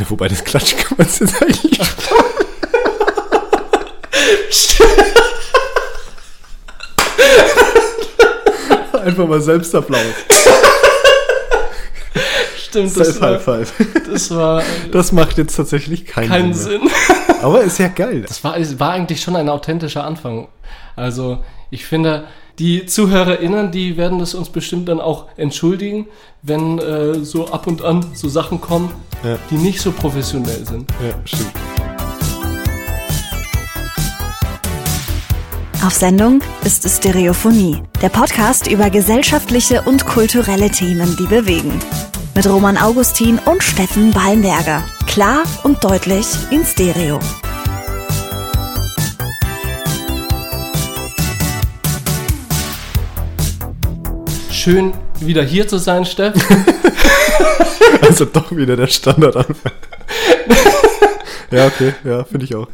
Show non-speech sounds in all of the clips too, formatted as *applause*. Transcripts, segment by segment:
Ja, wobei das Klatschen kann man jetzt eigentlich. *laughs* Einfach mal Selbstapplaus. Stimmt, das war, High Five. das war Das macht jetzt tatsächlich keinen, keinen Sinn. Sinn. Aber ist ja geil. Das war, es war eigentlich schon ein authentischer Anfang. Also, ich finde, die ZuhörerInnen, die werden das uns bestimmt dann auch entschuldigen, wenn äh, so ab und an so Sachen kommen, Ja. die nicht so professionell sind. Ja, stimmt. Auf Sendung ist Stereophonie, der Podcast über gesellschaftliche und kulturelle Themen, die bewegen. Mit Roman Augustin und Steffen Ballenberger. Klar und deutlich in Stereo. Schön, wieder hier zu sein, Steff. *laughs* Also doch wieder der Standardanfang. *laughs* ja, okay, ja, finde ich auch.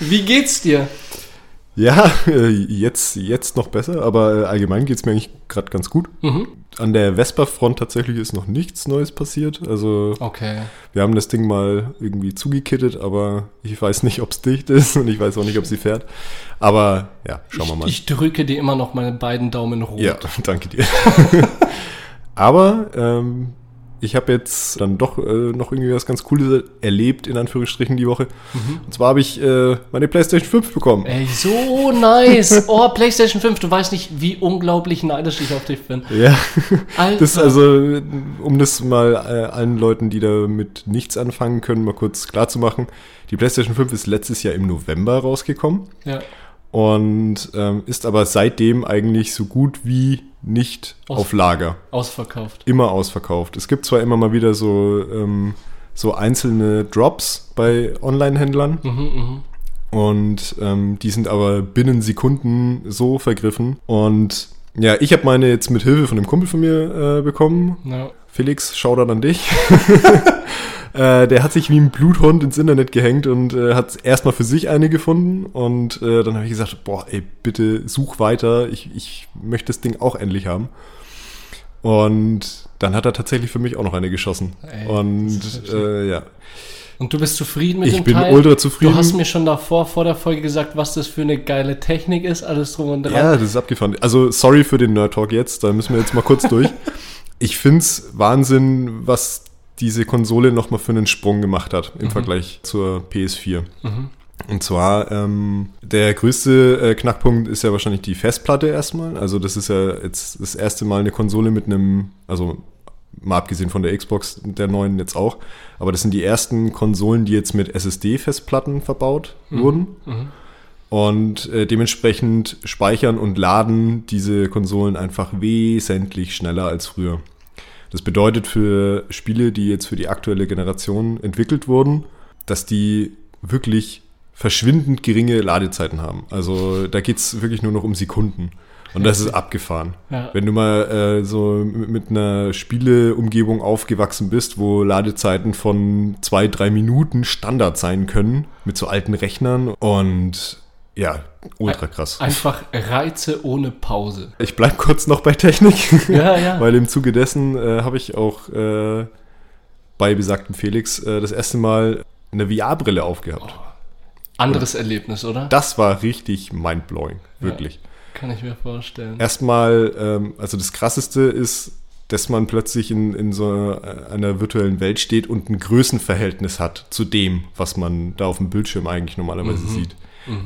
Wie geht's dir? Ja, äh, jetzt, jetzt noch besser, aber äh, allgemein geht es mir eigentlich gerade ganz gut. An der Vespa-Front tatsächlich ist noch nichts Neues passiert. Also Okay. wir haben das Ding mal irgendwie zugekittet, aber ich weiß nicht, ob es dicht ist und ich weiß auch nicht, ob sie fährt. Aber ja, schauen wir mal. Ich drücke dir immer noch meine beiden Daumen rot. Ja, *laughs* danke dir. *laughs* Aber ähm, ich habe jetzt dann doch äh, noch irgendwie was ganz Cooles erlebt, in Anführungsstrichen, die Woche. Und zwar habe ich äh, meine PlayStation 5 bekommen. Ey, so nice. Oh, *laughs* PlayStation 5, du weißt nicht, wie unglaublich neidisch ich auf dich bin. Ja, Alter. das also, um das mal äh, allen Leuten, die damit nichts anfangen können, mal kurz klar zu machen. Die PlayStation 5 ist letztes Jahr im November rausgekommen. Ja. und ähm, ist aber seitdem eigentlich so gut wie nicht Aus- auf Lager. Ausverkauft. Immer ausverkauft. Es gibt zwar immer mal wieder so, ähm, so einzelne Drops bei Online-Händlern Mhm, und ähm, die sind aber binnen Sekunden so vergriffen. Und ja, ich habe meine jetzt mit Hilfe von einem Kumpel von mir äh, bekommen. Ja. Felix, Shoutout an dich. *laughs* äh, der hat sich wie ein Bluthund ins Internet gehängt und äh, hat erstmal für sich eine gefunden. Und äh, dann habe ich gesagt, boah, ey, bitte such weiter. Ich, ich möchte das Ding auch endlich haben. Und dann hat er tatsächlich für mich auch noch eine geschossen. Ey, und äh, ja, Und du bist zufrieden mit Ich dem bin Teil? ultra zufrieden. Du hast mir schon davor, vor der Folge gesagt, was das für eine geile Technik ist, alles drum und dran. Ja, das ist abgefahren. Also, sorry für den Nerd Talk jetzt, da müssen wir jetzt mal kurz *laughs* durch. Ich find's Wahnsinn, was diese Konsole nochmal für einen Sprung gemacht hat im Vergleich zur PS4. Und zwar, ähm, der größte äh, Knackpunkt ist ja wahrscheinlich die Festplatte erstmal. Also, das ist ja jetzt das erste Mal eine Konsole mit einem, also mal abgesehen von der Xbox, der neuen jetzt auch. Aber das sind die ersten Konsolen, die jetzt mit SSD-Festplatten verbaut wurden. Und äh, dementsprechend speichern und laden diese Konsolen einfach wesentlich schneller als früher. Das bedeutet für Spiele, die jetzt für die aktuelle Generation entwickelt wurden, dass die wirklich verschwindend geringe Ladezeiten haben. Also da geht's wirklich nur noch um Sekunden. Und das ist abgefahren. Ja. Wenn du mal äh, so mit einer Spieleumgebung aufgewachsen bist, wo Ladezeiten von zwei, drei Minuten Standard sein können, mit so alten Rechnern und ja, ultra krass. Einfach Reize ohne Pause. Ich bleib kurz noch bei Technik, *laughs* Ja, ja. weil im Zuge dessen äh, habe ich auch äh, bei besagtem Felix äh, das erste Mal eine VR-Brille aufgehabt. Anderes Erlebnis, oder? Das war richtig mindblowing, wirklich. Kann ich mir vorstellen. Erstmal, ähm, also das Krasseste ist, dass man plötzlich in, in so einer virtuellen Welt steht und ein Größenverhältnis hat zu dem, was man da auf dem Bildschirm eigentlich normalerweise sieht.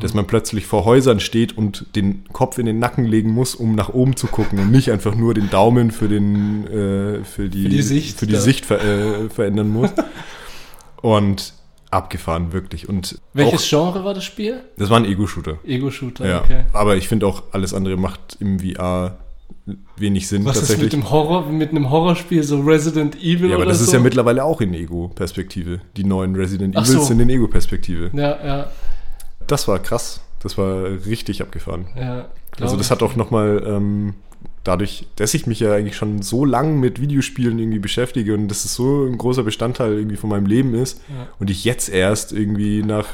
Dass man plötzlich vor Häusern steht und den Kopf in den Nacken legen muss, um nach oben zu gucken und nicht einfach nur den Daumen für, den, äh, für, die, Für die Sicht, für die. Sicht ver äh, verändern muss. Und abgefahren, wirklich. Und Welches auch, Genre war das Spiel? das war ein Ego-Shooter. Ego-Shooter, Ja, okay. aber ich finde auch, alles andere macht im VR wenig Sinn Was ist mit dem Horror, mit einem Horrorspiel, so Resident Evil ja, aber das so? ist ja mittlerweile auch in Ego-Perspektive. Die neuen Resident Evils so. sind in Ego-Perspektive. Ja, ja, Das war krass. Das war richtig abgefahren. ja. Also das hat auch nochmal ähm, dadurch, dass ich mich ja eigentlich schon so lang mit Videospielen irgendwie beschäftige und das ist so ein großer Bestandteil irgendwie von meinem Leben ist Ja. und ich jetzt erst irgendwie nach,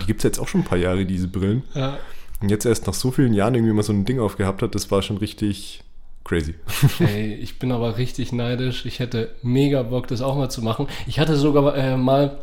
die gibt es jetzt auch schon ein paar Jahre, diese Brillen, ja. und jetzt erst nach so vielen Jahren irgendwie mal so ein Ding aufgehabt hat, das war schon richtig crazy. *laughs* Ey, ich bin aber richtig neidisch. Ich hätte mega Bock, das auch mal zu machen. Ich hatte sogar äh, mal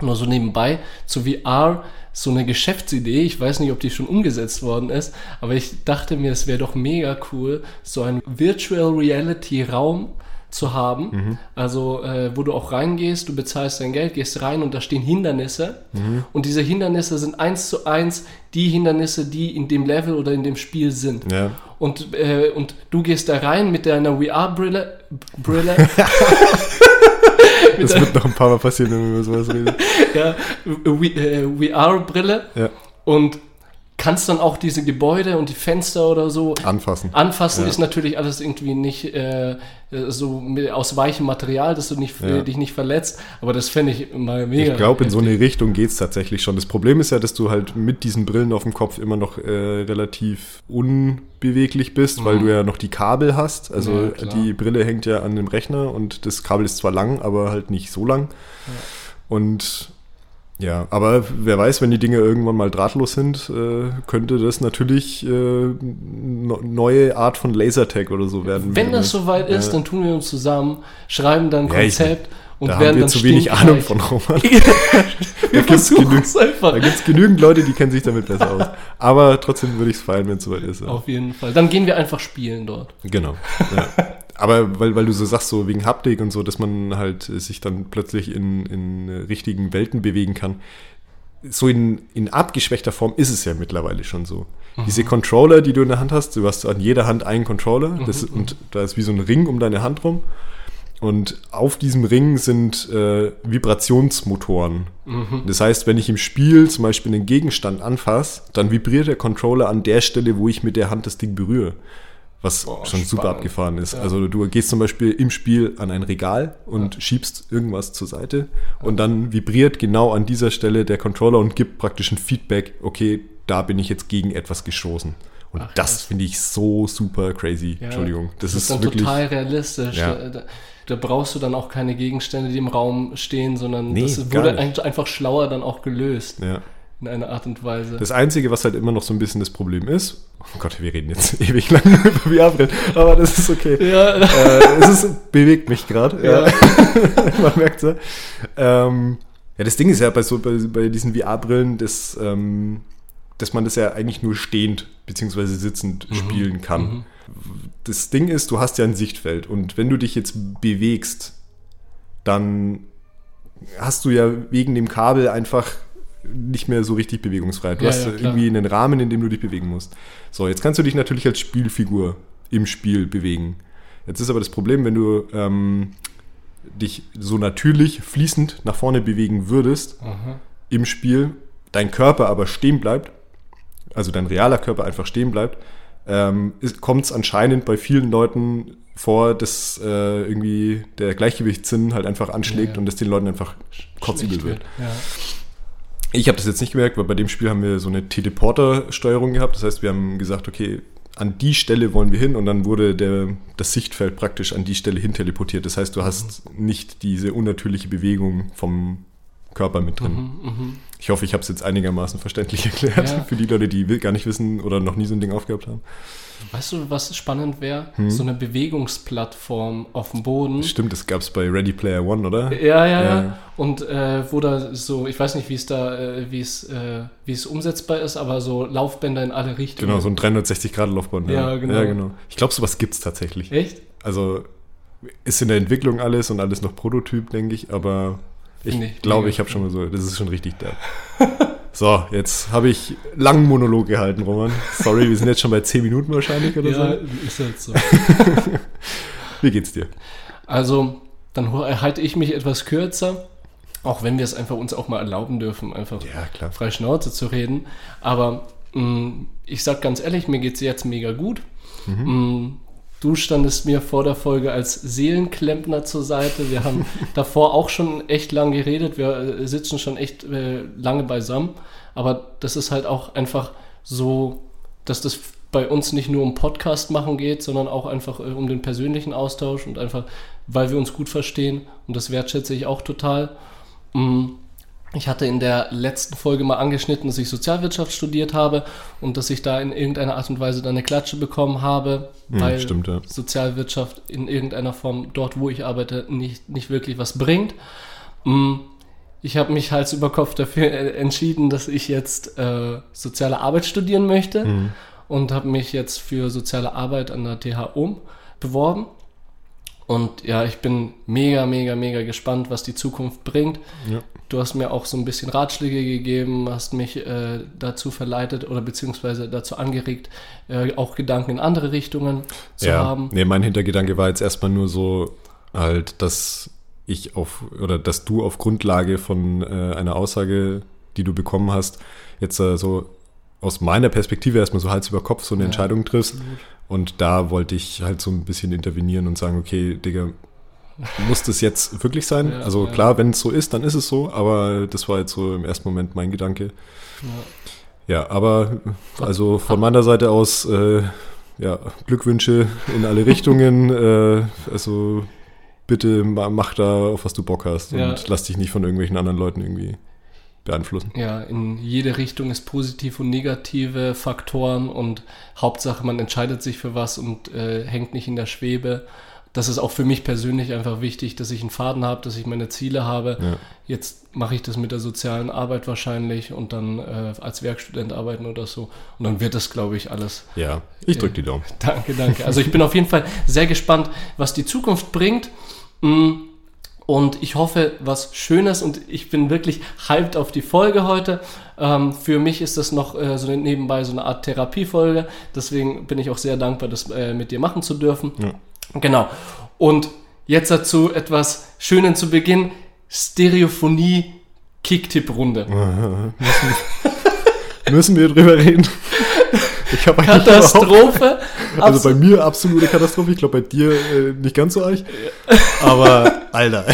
nur so nebenbei, zu VR so eine Geschäftsidee. Ich weiß nicht, ob die schon umgesetzt worden ist, aber ich dachte mir, es wäre doch mega cool, so ein Virtual Reality Raum zu haben. Mhm. Also, äh, wo du auch reingehst, du bezahlst dein Geld, gehst rein und da stehen Hindernisse. Mhm. Und diese Hindernisse sind eins zu eins die Hindernisse, die in dem Level oder in dem Spiel sind. Ja. Und, äh, und du gehst da rein mit deiner VR-Brille. Brille, *laughs* Das wird noch ein paar Mal passieren, wenn wir über sowas reden. *laughs* ja, äh, VR-Brille Ja. und kannst dann auch diese Gebäude und die Fenster oder so Anfassen. Anfassen Ja. ist natürlich alles irgendwie nicht äh, äh, so mit, aus weichem Material, dass du nicht, Ja. dich nicht verletzt. Aber das fände ich mal mega. Ich glaube, in so eine Richtung geht es tatsächlich schon. Das Problem ist ja, dass du halt mit diesen Brillen auf dem Kopf immer noch äh, relativ unbeweglich bist, weil Mhm. du ja noch die Kabel hast. Also Ja, die Brille hängt ja an dem Rechner und das Kabel ist zwar lang, aber halt nicht so lang. Und ja, aber wer weiß, wenn die Dinge irgendwann mal drahtlos sind, äh, könnte das natürlich äh, no, neue Art von Lasertag oder so werden. Wenn das soweit ist, dann tun wir uns zusammen, schreiben dann ein Ja, ich- Konzept und da werden haben wir zu wenig. Ahnung von Roman. *laughs* wir gibt's versuchen genug- es einfach. Da gibt es genügend Leute, die kennen sich damit besser aus. Aber trotzdem würde ich es feiern, wenn es soweit ist. Ja. Auf jeden Fall. Dann gehen wir einfach spielen dort. Genau. Ja. *laughs* Aber weil, weil du so sagst, so wegen Haptik und so, dass man halt sich dann plötzlich in, in richtigen Welten bewegen kann. So in, in abgeschwächter Form ist es ja mittlerweile schon so. Diese Controller, die du in der Hand hast, du hast an jeder Hand einen Controller das, und da ist wie so ein Ring um deine Hand rum. Und auf diesem Ring sind äh, Vibrationsmotoren. Das heißt, wenn ich im Spiel zum Beispiel einen Gegenstand anfasse, dann vibriert der Controller an der Stelle, wo ich mit der Hand das Ding berühre. Was Boah, schon super spannend. abgefahren ist. Ja. Also du gehst zum Beispiel im Spiel an ein Regal und schiebst irgendwas zur Seite und dann vibriert genau an dieser Stelle der Controller und gibt praktisch ein Feedback, okay, da bin ich jetzt gegen etwas gestoßen. Und Ach, das finde ich so super crazy. Ja, Entschuldigung. Das, ist, dann wirklich. total realistisch. Ja. Da, da, da brauchst du dann auch keine Gegenstände, die im Raum stehen, sondern Nee, das wurde ein- einfach schlauer dann auch gelöst Ja. In einer Art und Weise. Das Einzige, was halt immer noch so ein bisschen das Problem ist, oh Gott, wir reden jetzt *laughs* ewig lang *laughs* über VR-Brillen, aber das ist okay. ja, äh, es ist, bewegt mich gerade. Ja. Ja. *laughs* Man merkt es. Ähm, ja, das Ding ist ja bei, so, bei, bei diesen VR-Brillen, dass, ähm, dass man das ja eigentlich nur stehend bzw. sitzend spielen kann. Das Ding ist, du hast ja ein Sichtfeld und wenn du dich jetzt bewegst, dann hast du ja wegen dem Kabel einfach nicht mehr so richtig Bewegungsfreiheit. Du Ja, hast ja, irgendwie einen Rahmen, in dem du dich bewegen musst. So, jetzt kannst du dich natürlich als Spielfigur im Spiel bewegen. Jetzt ist aber das Problem, wenn du ähm, dich so natürlich fließend nach vorne bewegen würdest Aha. im Spiel, dein Körper aber stehen bleibt, also dein realer Körper einfach stehen bleibt, ähm, kommt es anscheinend bei vielen Leuten vor, dass äh, irgendwie der Gleichgewichtssinn halt einfach anschlägt Ja, ja. und dass den Leuten einfach kotzübel Schlecht wird. Ja. Ich habe das jetzt nicht gemerkt, weil bei dem Spiel haben wir so eine Teleporter-Steuerung gehabt. Das heißt, wir haben gesagt, okay, an die Stelle wollen wir hin und dann wurde der, das Sichtfeld praktisch an die Stelle hin teleportiert. Das heißt, du hast nicht diese unnatürliche Bewegung vom Körper mit drin. Mhm, mhm. Ich hoffe, ich habe es jetzt einigermaßen verständlich *laughs* erklärt Ja. für die Leute, die gar nicht wissen oder noch nie so ein Ding aufgehabt haben. Weißt du, was spannend wäre? Hm. So eine Bewegungsplattform auf dem Boden. Stimmt, das gab es bei Ready Player One, oder? Ja, ja, ja. Ja. Und äh, wo da so, ich weiß nicht, wie es da, äh, wie es, äh, wie es umsetzbar ist, aber so Laufbänder in alle Richtungen. Genau, so ein 360-Grad-Laufband. Ja, genau. Ja, genau. Ich glaube, sowas gibt es tatsächlich. Echt? Also ist in der Entwicklung alles und alles noch Prototyp, denke ich, aber ich ich glaube, mega ich habe schon mal so, das ist schon richtig da. *laughs* so, jetzt habe ich langen Monolog gehalten, Roman. Sorry, wir sind jetzt schon bei 10 Minuten wahrscheinlich oder Ja, so. ist halt so. *laughs* Wie geht's dir? Also, dann halte ich mich etwas kürzer, auch wenn wir es einfach uns auch mal erlauben dürfen, einfach Ja, frei Schnauze zu reden. Aber mh, ich sag ganz ehrlich, mir geht es jetzt mega gut. Mh, du standest mir vor der Folge als Seelenklempner zur Seite. Wir haben *laughs* davor auch schon echt lang geredet. Wir äh, sitzen schon echt äh, lange beisammen. Aber das ist halt auch einfach so, dass das bei uns nicht nur um Podcast machen geht, sondern auch einfach äh, um den persönlichen Austausch und einfach, weil wir uns gut verstehen. Und das wertschätze ich auch total. Mm, Ich hatte in der letzten Folge mal angeschnitten, dass ich Sozialwirtschaft studiert habe und dass ich da in irgendeiner Art und Weise dann eine Klatsche bekommen habe, Hm, weil stimmt, ja. Sozialwirtschaft in irgendeiner Form dort, wo ich arbeite, nicht, nicht wirklich was bringt. Mm, ich habe mich Hals über Kopf dafür entschieden, dass ich jetzt äh, soziale Arbeit studieren möchte Mhm. und habe mich jetzt für soziale Arbeit an der TH Ulm beworben. Und ja, ich bin mega, mega, mega gespannt, was die Zukunft bringt. Ja. Du hast mir auch so ein bisschen Ratschläge gegeben, hast mich äh, dazu verleitet oder beziehungsweise dazu angeregt, äh, auch Gedanken in andere Richtungen zu ja. haben. Nee, mein Hintergedanke war jetzt erstmal nur so halt, dass ich auf oder dass du auf Grundlage von äh, einer Aussage, die du bekommen hast, jetzt äh, so aus meiner Perspektive erstmal so Hals über Kopf so eine Ja, Entscheidung triffst. Und da wollte ich halt so ein bisschen intervenieren und sagen, okay, Digga, muss das jetzt wirklich sein? Ja, also klar, wenn es so ist, dann ist es so, aber das war jetzt so im ersten Moment mein Gedanke. Ja. Aber also von meiner Seite aus, äh, ja, Glückwünsche in alle *laughs* Richtungen. äh, also bitte ma- mach da, auf was du Bock hast und lass dich nicht von irgendwelchen anderen Leuten irgendwie beeinflussen. ja, in jede Richtung ist positiv und negative Faktoren und Hauptsache, man entscheidet sich für was und äh, hängt nicht in der Schwebe. Das ist auch für mich persönlich einfach wichtig, dass ich einen Faden habe, dass ich meine Ziele habe. Ja. Jetzt mache ich das mit der sozialen Arbeit wahrscheinlich und dann äh, als Werkstudent arbeiten oder so. Und dann wird das, glaube ich, alles. Ja, ich drück die Daumen. *laughs* Danke, danke. Also ich bin auf jeden Fall sehr gespannt, was die Zukunft bringt. Mm, Und ich hoffe, was Schönes und ich bin wirklich hyped auf die Folge heute. Ähm, für mich ist das noch äh, so nebenbei so eine Art Therapiefolge. Deswegen bin ich auch sehr dankbar, das äh, mit dir machen zu dürfen. Ja. Genau. Und jetzt dazu etwas Schönen zu Beginn. Stereophonie Kicktipp-Runde. *laughs* Müssen wir drüber reden? Ich habe Katastrophe. Also bei mir absolute Katastrophe. Ich glaube bei dir äh, nicht ganz so arg. Aber *laughs* Alter.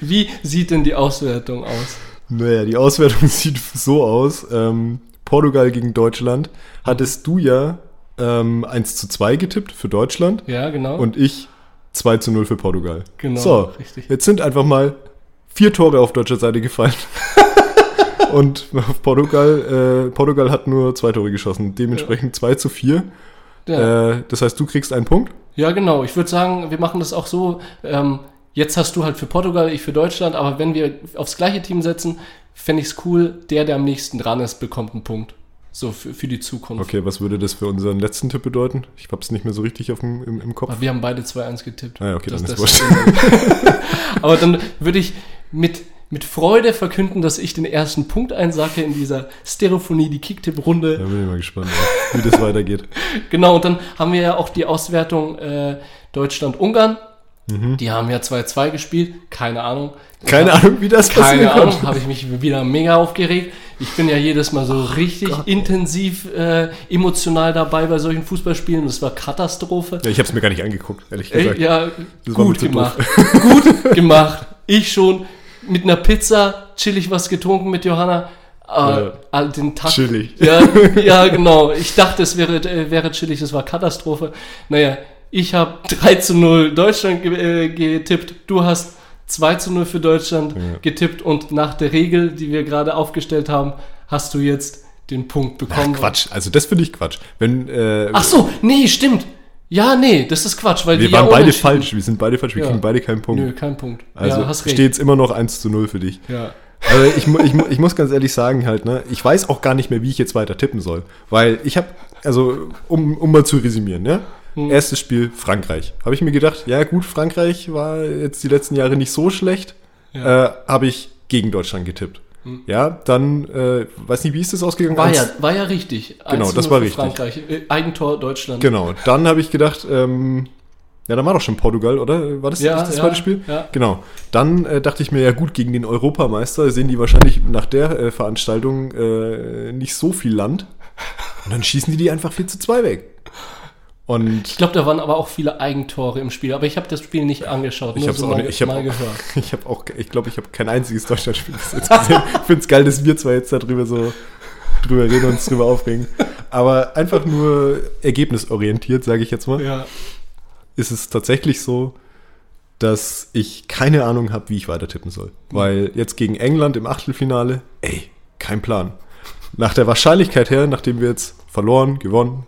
Wie sieht denn die Auswertung aus? Naja, die Auswertung *laughs* sieht so aus. Ähm, Portugal gegen Deutschland. Hattest du ja ähm, 1 zu 2 getippt für Deutschland Ja, genau. und ich 2 zu 0 für Portugal. Genau, So, richtig. jetzt sind einfach mal vier Tore auf deutscher Seite gefallen. *laughs* und Portugal, äh, Portugal hat nur zwei Tore geschossen. Dementsprechend 2 zu 4. ja. Äh, das heißt, du kriegst einen Punkt. Ja, genau. Ich würde sagen, wir machen das auch so. Ähm, jetzt hast du halt für Portugal, ich für Deutschland, aber wenn wir aufs gleiche Team setzen, fände ich es cool, der, der am nächsten dran ist, bekommt einen Punkt. So für, für die Zukunft. Okay, was würde das für unseren letzten Tipp bedeuten? Ich habe es nicht mehr so richtig auf dem, im, im Kopf. Aber wir haben beide 2-1 getippt. Ah ja, okay, dann Das- ist das- wurscht. *laughs* aber dann würde ich mit, mit Freude verkünden, dass ich den ersten Punkt einsacke in dieser Stereophonie, die Kicktipp-Runde. Da bin ich mal gespannt, ja, wie das weitergeht. *laughs* Genau, und dann haben wir ja auch die Auswertung äh, Deutschland-Ungarn. Die haben ja 2-2 gespielt. Keine Ahnung. Mhm. Keine Ahnung, wie das Keine passieren Ahnung, habe ich mich wieder mega aufgeregt. Ich bin ja jedes Mal so richtig intensiv äh, emotional dabei bei solchen Fußballspielen. Das war Katastrophe. Ja, ich habe es mir gar nicht angeguckt, ehrlich Ey, gesagt. ja, Das war mir gut gemacht. gut *laughs* gemacht. Ich schon mit einer Pizza chillig was getrunken mit Johanna. Äh, all den Tag. Chillig. Ja, *laughs* ja, genau. Ich dachte, es wäre, äh, wäre chillig, das war Katastrophe. Naja, ich habe *laughs* 3 zu 0 Deutschland ge äh, getippt. Du hast 2 zu 0 für Deutschland Ja. getippt und nach der Regel, die wir gerade aufgestellt haben, hast du jetzt den Punkt Ach, bekommen. Quatsch, also das finde ich Quatsch. Wenn, äh, Ach so, nee, stimmt. Ja, nee, das ist Quatsch, weil wir die waren ja beide falsch, wir sind beide falsch, wir Ja. kriegen beide keinen Punkt. Nö, kein Punkt. Also ja, hast recht. steht es immer noch 1 zu 0 für dich. Ja. Also ich, ich, ich muss ganz ehrlich sagen halt, ne, ich weiß auch gar nicht mehr, wie ich jetzt weiter tippen soll. Weil ich habe, also um, um mal zu resümieren, ne? Hm. Erstes Spiel Frankreich. Habe ich mir gedacht, ja gut, Frankreich war jetzt die letzten Jahre nicht so schlecht. Ja. Äh, habe ich gegen Deutschland getippt. Ja, dann, äh, weiß nicht, wie ist das ausgegangen? War ja, war ja richtig. Genau, 1 zu das 0 war richtig. Frankreich. Äh, Eigentor Deutschland. Genau, dann habe ich gedacht, ähm, ja, dann war doch schon Portugal, oder? War das Ja, das ja, zweite Spiel? ja. Genau. Dann äh, dachte ich mir, ja gut, gegen den Europameister sehen die wahrscheinlich nach der äh, Veranstaltung äh, nicht so viel Land. Und dann schießen die die einfach 4 zu 2 weg. Und Ich glaube, da waren aber auch viele Eigentore im Spiel. Aber ich habe das Spiel nicht angeschaut, ich habe so auch mal, nicht, ich hab gehört. *laughs* ich habe auch, ich glaube, ich habe kein einziges Deutschlandspiel bis jetzt gesehen. Ich finde es geil, dass wir zwar jetzt darüber so drüber reden und uns drüber aufregen. Aber einfach nur ergebnisorientiert, sage ich jetzt mal. Ja. ist es tatsächlich so, dass ich keine Ahnung habe, wie ich weiter tippen soll. Weil jetzt gegen England im Achtelfinale, ey, kein Plan. Nach der Wahrscheinlichkeit her, nachdem wir jetzt verloren, gewonnen,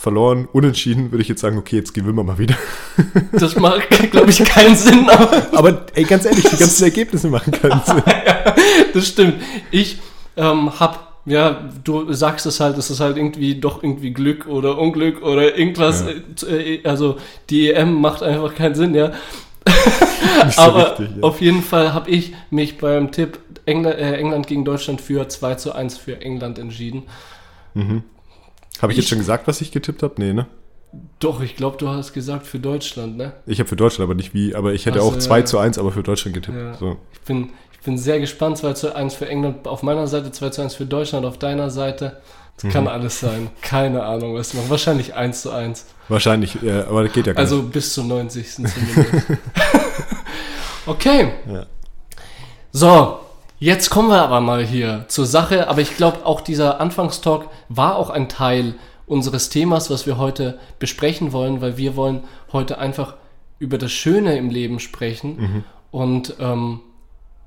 verloren, unentschieden, würde ich jetzt sagen, okay, jetzt gewinnen wir mal wieder. *laughs* Das macht, glaube ich, keinen Sinn. Aber, Aber ey, ganz ehrlich, die ganzen Ergebnisse machen keinen *laughs* Sinn. ja, das stimmt. Ich ähm, habe ja, du sagst es halt, es ist halt irgendwie doch irgendwie Glück oder Unglück oder irgendwas. Ja. Äh, also die EM macht einfach keinen Sinn, ja. *laughs* So Aber richtig, ja. auf jeden Fall habe ich mich beim Tipp England, äh, England gegen Deutschland für 2 zu 1 für England entschieden. Habe ich jetzt schon gesagt, was ich getippt habe? Nee, ne? Doch, ich glaube, du hast gesagt für Deutschland, ne? Ich habe für Deutschland aber nicht wie, aber ich hätte Ach so, auch 2 ja. zu 1, aber für Deutschland getippt. Ja. So. Ich bin, ich bin sehr gespannt. 2 zu 1 für England auf meiner Seite, 2 zu 1 für Deutschland auf deiner Seite. Das Mhm. kann alles sein. Keine Ahnung, was noch. Wahrscheinlich 1 zu 1. Wahrscheinlich, ja, aber das geht ja gar Also bis zum 90. zumindest. okay. Ja. So, jetzt kommen wir aber mal hier zur Sache. Aber ich glaube, auch dieser Anfangstalk war auch ein Teil unseres Themas, was wir heute besprechen wollen, weil wir wollen heute einfach über das Schöne im Leben sprechen. Mhm. Und ähm,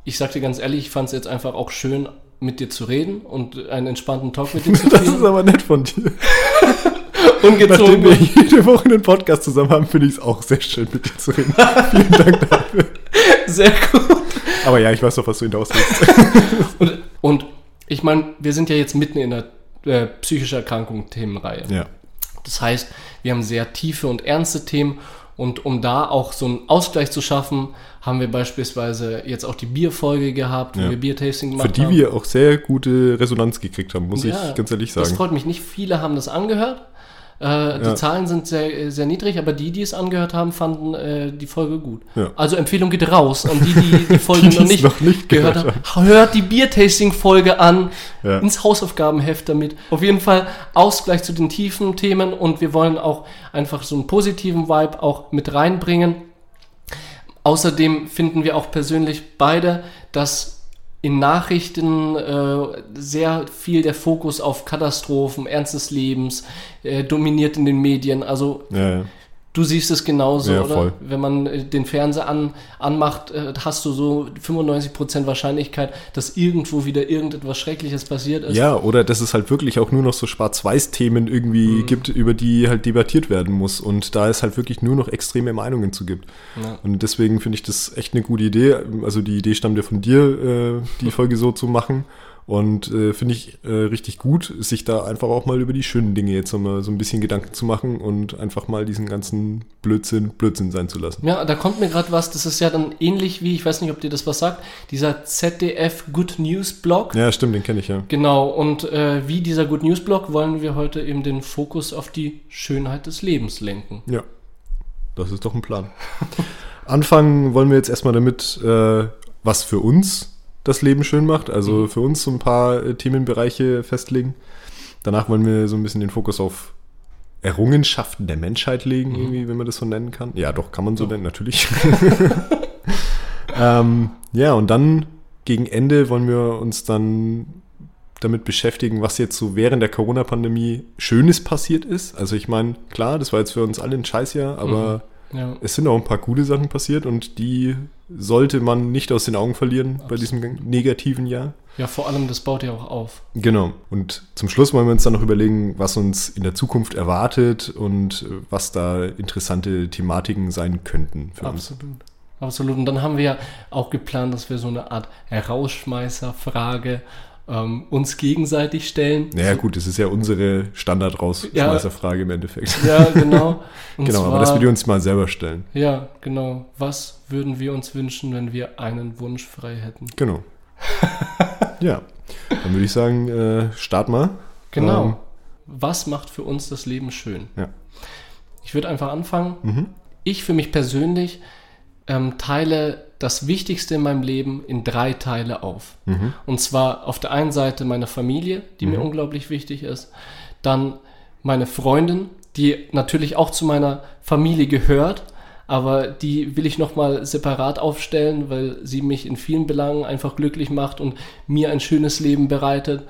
ich sag dir ganz ehrlich, ich fand es jetzt einfach auch schön, mit dir zu reden und einen entspannten Talk mit dir zu *laughs* Das ist führen. aber nett von dir. *laughs* Ungezogen. Nachdem wir jede Woche einen Podcast zusammen haben, finde ich es auch sehr schön, mit dir zu reden. *laughs* Vielen Dank dafür. Sehr gut. Aber ja, ich weiß doch, was du hinaus willst. *laughs* Und, und ich meine, wir sind ja jetzt mitten in der äh, psychischer Erkrankung Themenreihe. Ja. Das heißt, wir haben sehr tiefe und ernste Themen und um da auch so einen Ausgleich zu schaffen, haben wir beispielsweise jetzt auch die Bierfolge gehabt, wo Ja. wir Biertasting gemacht Für die haben. wir auch sehr gute Resonanz gekriegt haben, muss Ja, ich ganz ehrlich Das sagen. freut mich nicht. Viele haben das angehört. Äh, Die Ja. Zahlen sind sehr, sehr niedrig, aber die, die es angehört haben, fanden äh, die Folge gut. Ja. Also Empfehlung geht raus an die, die die *laughs* Folge Die, noch, die nicht noch nicht gehört gehört haben. Hört die Biertasting-Folge an, Ja. ins Hausaufgabenheft damit. Auf jeden Fall Ausgleich zu den tiefen Themen und wir wollen auch einfach so einen positiven Vibe auch mit reinbringen. Außerdem finden wir auch persönlich beide, dass in Nachrichten äh, sehr viel der Fokus auf Katastrophen, Ernst des Lebens äh, dominiert in den Medien. Also Ja, ja. Du siehst es genauso, Ja, oder? voll. Wenn man äh, den Fernseher an, anmacht, äh, hast du so 95% Wahrscheinlichkeit, dass irgendwo wieder irgendetwas Schreckliches passiert ist. ja, oder dass es halt wirklich auch nur noch so Schwarz-Weiß-Themen irgendwie Mhm. gibt, über die halt debattiert werden muss. Und da es halt wirklich nur noch extreme Meinungen zu gibt. Ja. Und deswegen finde ich das echt eine gute Idee. Also die Idee stammt ja von dir, äh, die Folge so zu machen. Und äh, finde ich äh, richtig gut, sich da einfach auch mal über die schönen Dinge jetzt nochmal so ein bisschen Gedanken zu machen und einfach mal diesen ganzen Blödsinn Blödsinn sein zu lassen. Ja, da kommt mir gerade was, das ist ja dann ähnlich wie, ich weiß nicht, ob dir das was sagt, dieser ZDF Good News Blog. Ja, stimmt, den kenne ich ja. Genau, und äh, wie dieser Good News Blog wollen wir heute eben den Fokus auf die Schönheit des Lebens lenken. Ja, das ist doch ein Plan. *laughs* Anfangen wollen wir jetzt erstmal damit, äh, was für uns das Leben schön macht. Also für uns so ein paar äh, Themenbereiche festlegen. Danach wollen wir so ein bisschen den Fokus auf Errungenschaften der Menschheit legen, irgendwie, wenn man das so nennen kann. Ja, doch, kann man so nennen, natürlich. *laughs* *laughs* ähm, ja, und dann gegen Ende wollen wir uns dann damit beschäftigen, was jetzt so während der Corona-Pandemie Schönes passiert ist. Also ich meine, klar, das war jetzt für uns alle ein Scheißjahr, aber Ja. es sind auch ein paar gute Sachen passiert und die sollte man nicht aus den Augen verlieren bei diesem negativen Jahr. ja, vor allem, das baut ja auch auf. Genau. Und zum Schluss wollen wir uns dann noch überlegen, was uns in der Zukunft erwartet und äh, was da interessante Thematiken sein könnten für uns. Absolut. Absolut. Und dann haben wir ja auch geplant, dass wir so eine Art Herausschmeißerfrage ähm, uns gegenseitig stellen. Naja, gut, das ist ja unsere Standard-Rausschmeißerfrage im Endeffekt. *laughs* Ja, genau. *laughs* Genau, aber dass wir die uns mal selber stellen. Ja, genau. Was würden wir uns wünschen, wenn wir einen Wunsch frei hätten? Genau. *laughs* ja, dann würde ich sagen, äh, start mal. Genau. Ähm, Was macht für uns das Leben schön? Ja. Ich würde einfach anfangen. Mhm. Ich für mich persönlich ähm, teile das Wichtigste in meinem Leben in drei Teile auf. Mhm. Und zwar auf der einen Seite meine Familie, die mir unglaublich wichtig ist. Dann meine Freundin, die natürlich auch zu meiner Familie gehört, aber die will ich nochmal separat aufstellen, weil sie mich in vielen Belangen einfach glücklich macht und mir ein schönes Leben bereitet.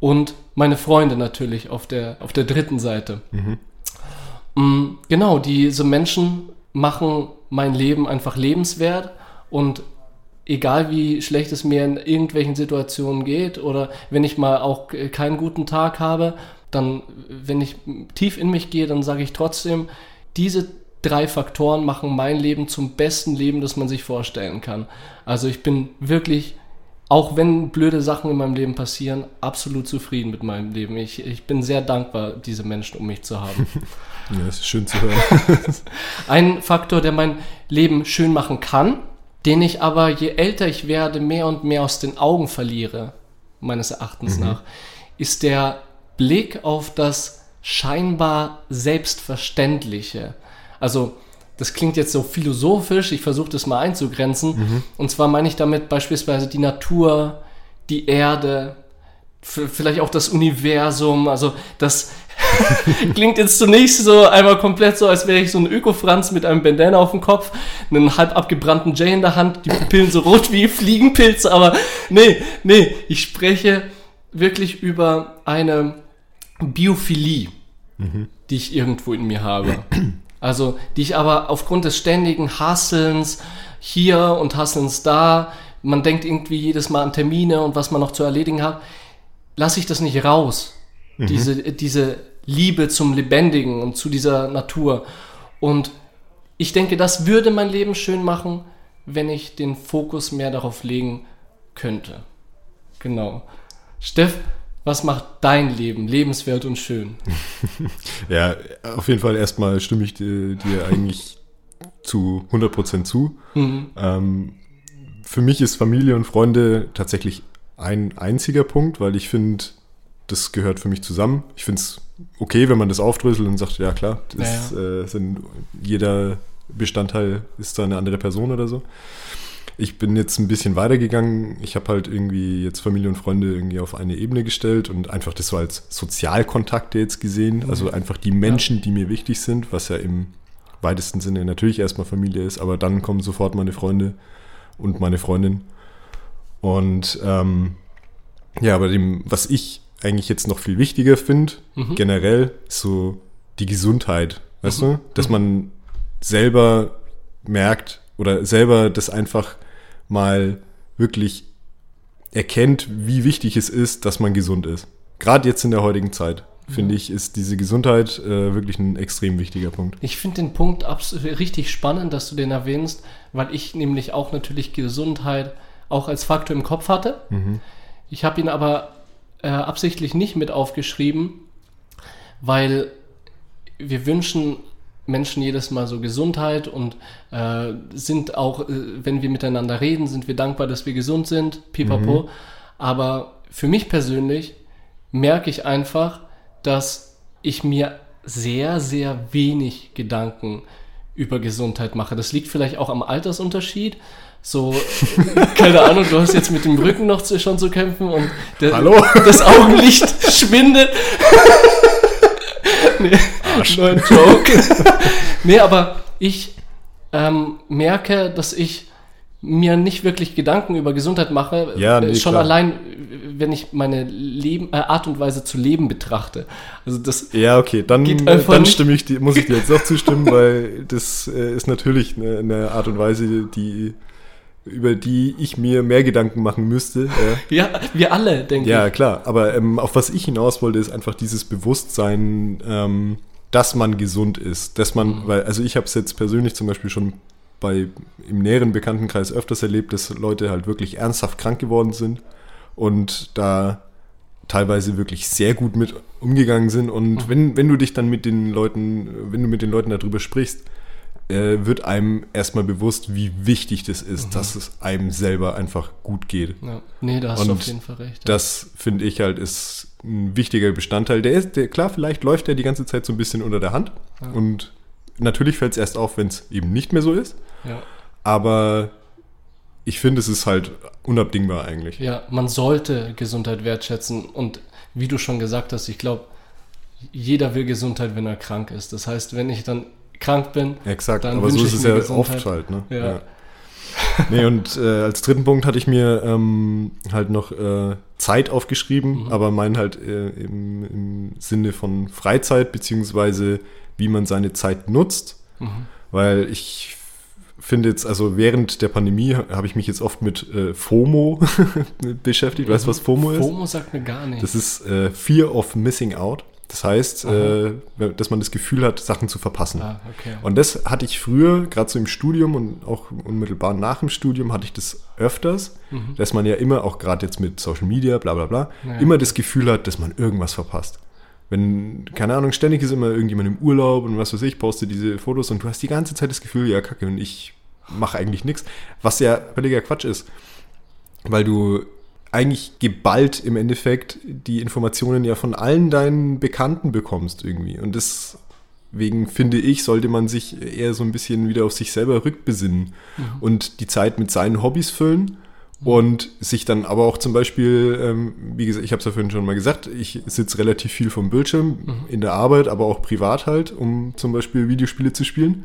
Und meine Freunde natürlich auf der, auf der dritten Seite. Mm, Genau, diese Menschen machen mein Leben einfach lebenswert und egal wie schlecht es mir in irgendwelchen Situationen geht oder wenn ich mal auch keinen guten Tag habe, dann, wenn ich tief in mich gehe, dann sage ich trotzdem, diese drei Faktoren machen mein Leben zum besten Leben, das man sich vorstellen kann. Also ich bin wirklich, auch wenn blöde Sachen in meinem Leben passieren, absolut zufrieden mit meinem Leben. Ich, ich bin sehr dankbar, diese Menschen um mich zu haben. *laughs* ja, das ist schön zu hören. *laughs* Ein Faktor, der mein Leben schön machen kann, den ich aber, je älter ich werde, mehr und mehr aus den Augen verliere, meines Erachtens mhm. nach, ist der Blick auf das scheinbar Selbstverständliche. Also, das klingt jetzt so philosophisch, ich versuche das mal einzugrenzen. Mhm. Und zwar meine ich damit beispielsweise die Natur, die Erde, vielleicht auch das Universum. Also, das *laughs* klingt jetzt zunächst so einmal komplett so, als wäre ich so ein Öko-Franz mit einem Bandana auf dem Kopf, einen halb abgebrannten Jay in der Hand, die Pupillen so rot wie Fliegenpilze. Aber nee, nee, ich spreche wirklich über eine Biophilie, mhm. die ich irgendwo in mir habe. Also, die ich aber aufgrund des ständigen Hasselns hier und Hasselns da, man denkt irgendwie jedes Mal an Termine und was man noch zu erledigen hat, lasse ich das nicht raus. Mhm. Diese, diese Liebe zum Lebendigen und zu dieser Natur. Und ich denke, das würde mein Leben schön machen, wenn ich den Fokus mehr darauf legen könnte. Genau. Steff, was macht dein Leben lebenswert und schön? *laughs* ja, auf jeden Fall erstmal stimme ich dir, dir eigentlich zu 100% zu. Mhm. Ähm, für mich ist Familie und Freunde tatsächlich ein einziger Punkt, weil ich finde, das gehört für mich zusammen. Ich finde es okay, wenn man das aufdröselt und sagt, ja klar, das ja, ja. Äh, sind, jeder Bestandteil ist da eine andere Person oder so. Ich bin jetzt ein bisschen weitergegangen. Ich habe halt irgendwie jetzt Familie und Freunde irgendwie auf eine Ebene gestellt und einfach das so als Sozialkontakte jetzt gesehen. Mhm. Also einfach die Menschen, ja. die mir wichtig sind, was ja im weitesten Sinne natürlich erstmal Familie ist, aber dann kommen sofort meine Freunde und meine Freundin. Und ähm, ja, aber dem, was ich eigentlich jetzt noch viel wichtiger finde, mhm. generell, so die Gesundheit. Weißt mhm. du? Dass mhm. man selber merkt oder selber das einfach mal wirklich erkennt, wie wichtig es ist, dass man gesund ist. Gerade jetzt in der heutigen Zeit, finde ich, ist diese Gesundheit äh, wirklich ein extrem wichtiger Punkt. Ich finde den Punkt richtig spannend, dass du den erwähnst, weil ich nämlich auch natürlich Gesundheit auch als Faktor im Kopf hatte. Mhm. Ich habe ihn aber äh, absichtlich nicht mit aufgeschrieben, weil wir wünschen Menschen jedes Mal so Gesundheit und äh, sind auch, äh, wenn wir miteinander reden, sind wir dankbar, dass wir gesund sind, pipapo. Mhm. Aber für mich persönlich merke ich einfach, dass ich mir sehr, sehr wenig Gedanken über Gesundheit mache. Das liegt vielleicht auch am Altersunterschied. So, *laughs* keine Ahnung, du hast jetzt mit dem Rücken noch zu, schon zu kämpfen und der, *laughs* das Augenlicht schwindet. *laughs* nee, neuen Joke. nee, aber ich ähm, merke, dass ich mir nicht wirklich Gedanken über Gesundheit mache. Ja, nee, schon klar. allein, wenn ich meine Leben, äh, Art und Weise zu leben betrachte. Also das ja, okay, dann, dann stimme ich, muss ich dir jetzt auch zustimmen, weil das äh, ist natürlich eine, eine, Art und Weise, die über die ich mir mehr Gedanken machen müsste. Ja, *laughs* ja wir alle, denke ja, ich. Ja, klar. Aber ähm, auf was ich hinaus wollte, ist einfach dieses Bewusstsein, ähm, dass man gesund ist. Dass man, mhm. weil, also ich habe es jetzt persönlich zum Beispiel schon bei im näheren Bekanntenkreis öfters erlebt, dass Leute halt wirklich ernsthaft krank geworden sind und da teilweise wirklich sehr gut mit umgegangen sind. Und mhm. wenn, wenn du dich dann mit den Leuten, wenn du mit den Leuten darüber sprichst, äh, wird einem erstmal bewusst, wie wichtig das ist, mhm. dass es einem selber einfach gut geht. Ja. Nee, da hast Und du auf jeden Fall recht. Ja. Das finde ich halt ist ein wichtiger Bestandteil. Der ist, der, klar, vielleicht läuft der die ganze Zeit so ein bisschen unter der Hand. Ja. Und natürlich fällt es erst auf, wenn es eben nicht mehr so ist. Ja. Aber ich finde, es ist halt unabdingbar eigentlich. Ja, man sollte Gesundheit wertschätzen. Und wie du schon gesagt hast, ich glaube, jeder will Gesundheit, wenn er krank ist. Das heißt, wenn ich dann krank bin. Exakt, aber so ist es ja Gesundheit. oft halt. Ne? Ja. ja. nee, und äh, als dritten Punkt hatte ich mir ähm, halt noch äh, Zeit aufgeschrieben, mhm. aber mein halt äh, im, im, Sinne von Freizeit, beziehungsweise wie man seine Zeit nutzt. Mhm. Weil ich finde jetzt, also während der Pandemie habe ich mich jetzt oft mit äh, FOMO *laughs* beschäftigt. Weißt du, was FOMO ist? FOMO sagt mir gar nichts. Das ist äh, Fear of Missing Out. Das heißt, äh, dass man das Gefühl hat, Sachen zu verpassen. Ah, okay. Und das hatte ich früher, gerade so im Studium und auch unmittelbar nach dem Studium, hatte ich das öfters, dass man ja immer, auch gerade jetzt mit Social Media, bla bla bla, Ja. immer das Gefühl hat, dass man irgendwas verpasst. Wenn, keine Ahnung, ständig ist immer irgendjemand im Urlaub und was weiß ich, poste diese Fotos und du hast die ganze Zeit das Gefühl, ja, kacke, und ich mache eigentlich nichts. Was ja völliger Quatsch ist. Weil du eigentlich geballt im Endeffekt die Informationen ja von allen deinen Bekannten bekommst irgendwie. Und deswegen finde ich, sollte man sich eher so ein bisschen wieder auf sich selber rückbesinnen und die Zeit mit seinen Hobbys füllen und sich dann aber auch zum Beispiel, ähm, wie gesagt, ich habe es ja vorhin schon mal gesagt, ich sitze relativ viel vom Bildschirm in der Arbeit, aber auch privat halt, um zum Beispiel Videospiele zu spielen.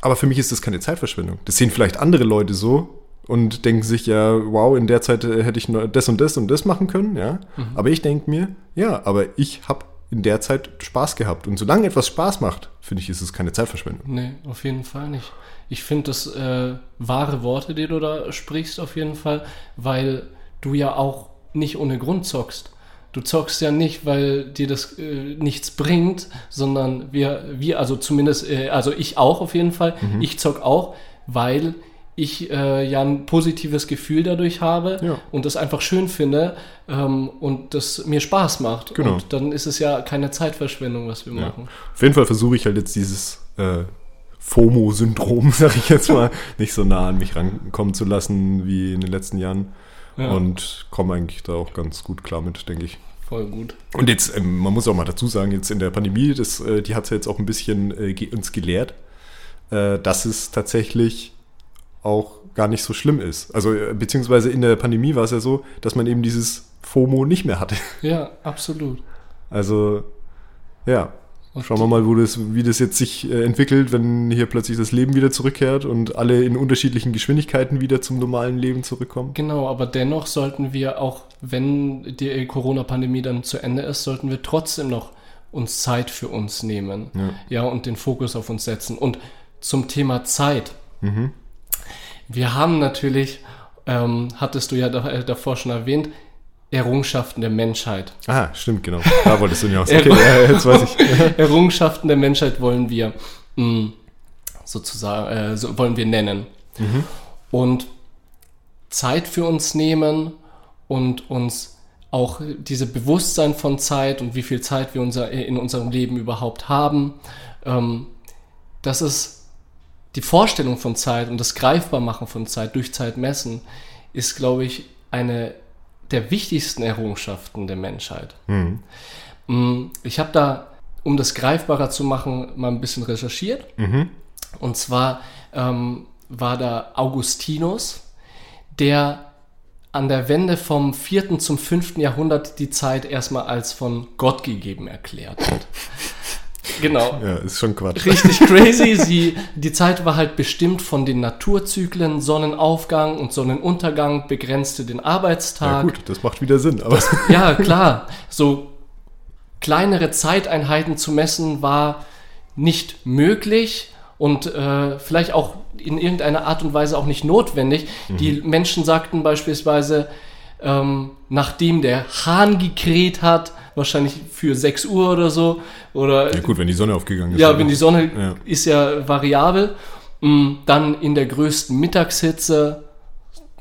Aber für mich ist das keine Zeitverschwendung. Das sehen vielleicht andere Leute so und denken sich ja, wow, in der Zeit äh, hätte ich nur das und das und das machen können, ja. Aber ich denke mir, ja, aber ich habe in der Zeit Spaß gehabt. Und solange etwas Spaß macht, finde ich, ist es keine Zeitverschwendung. Nee, auf jeden Fall nicht. Ich finde das äh, wahre Worte, die du da sprichst, auf jeden Fall, weil du ja auch nicht ohne Grund zockst. Du zockst ja nicht, weil dir das äh, nichts bringt, sondern wir, wir also zumindest, äh, also ich auch auf jeden Fall, ich zock auch, weil ich äh, ja ein positives Gefühl dadurch habe Ja. und das einfach schön finde ähm, und das mir Spaß macht. Genau. Und dann ist es ja keine Zeitverschwendung, was wir Ja. machen. Auf jeden Fall versuche ich halt jetzt dieses äh, FOMO-Syndrom, *laughs* sag ich jetzt mal, nicht so nah an mich rankommen zu lassen wie in den letzten Jahren. Ja. Und komme eigentlich da auch ganz gut klar mit, denke ich. Voll gut. Und jetzt, ähm, man muss auch mal dazu sagen, jetzt in der Pandemie, das, äh, die hat es ja jetzt auch ein bisschen äh, ge uns gelehrt, äh, dass es tatsächlich auch gar nicht so schlimm ist. Also, äh, beziehungsweise in der Pandemie war es ja so, dass man eben dieses FOMO nicht mehr hatte. *laughs* Ja, absolut. Also, ja. Schauen wir mal, wo das, wie das jetzt sich äh, entwickelt, wenn hier plötzlich das Leben wieder zurückkehrt und alle in unterschiedlichen Geschwindigkeiten wieder zum normalen Leben zurückkommen. Genau, aber dennoch sollten wir auch, wenn die Corona-Pandemie dann zu Ende ist, sollten wir trotzdem noch uns Zeit für uns nehmen. Ja. Ja, und den Fokus auf uns setzen. Und zum Thema Zeit. Mhm. Wir haben natürlich, ähm, hattest du ja äh, davor schon erwähnt, Errungenschaften der Menschheit. Ah, stimmt, genau. Da wolltest du hinaus. *laughs* Okay, ja, jetzt weiß ich. *laughs* Errungenschaften der Menschheit wollen wir mh, sozusagen äh, so wollen wir nennen und Zeit für uns nehmen und uns auch diese Bewusstsein von Zeit und wie viel Zeit wir unser, in unserem Leben überhaupt haben. Ähm, das ist die Vorstellung von Zeit und das Greifbarmachen von Zeit durch Zeit messen ist, glaube ich, eine der wichtigsten Errungenschaften der Menschheit. Mhm. Ich habe da, um das greifbarer zu machen, mal ein bisschen recherchiert. Mhm. Und zwar ähm, war da Augustinus, der an der Wende vom 4. zum 5. Jahrhundert die Zeit erstmal als von Gott gegeben erklärt hat. *laughs* genau. *laughs* Ja, ist schon Quatsch. Richtig *laughs* crazy. Sie, die Zeit war halt bestimmt von den Naturzyklen, Sonnenaufgang und Sonnenuntergang begrenzte den Ja, Arbeitstag. gut, das macht wieder Sinn. Aber *laughs* Ja, klar. So kleinere Zeiteinheiten zu messen war nicht möglich und äh, vielleicht auch in irgendeiner Art und Weise auch nicht notwendig. Die Menschen sagten beispielsweise, ähm, nachdem der Hahn gekräht hat, wahrscheinlich für 6 Uhr oder so, oder ja, gut, wenn die Sonne aufgegangen ist. ja, wenn die Sonne Ja. ist ja variabel. Mm, Dann in der größten Mittagshitze,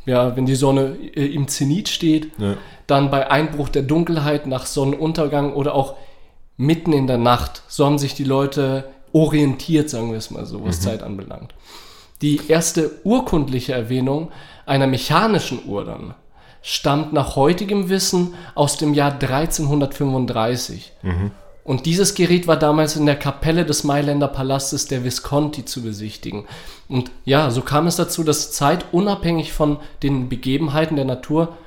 ja, wenn die Sonne äh, im Zenit steht. Ja. Dann bei Einbruch der Dunkelheit nach Sonnenuntergang oder auch mitten in der Nacht. So haben sich die Leute orientiert, sagen wir es mal so, was Zeit anbelangt. Die erste urkundliche Erwähnung einer mechanischen Uhr dann stammt nach heutigem Wissen aus dem Jahr 1335. Und dieses Gerät war damals in der Kapelle des Mailänder Palastes der Visconti zu besichtigen. Und ja, so kam es dazu, dass Zeit unabhängig von den Begebenheiten der Natur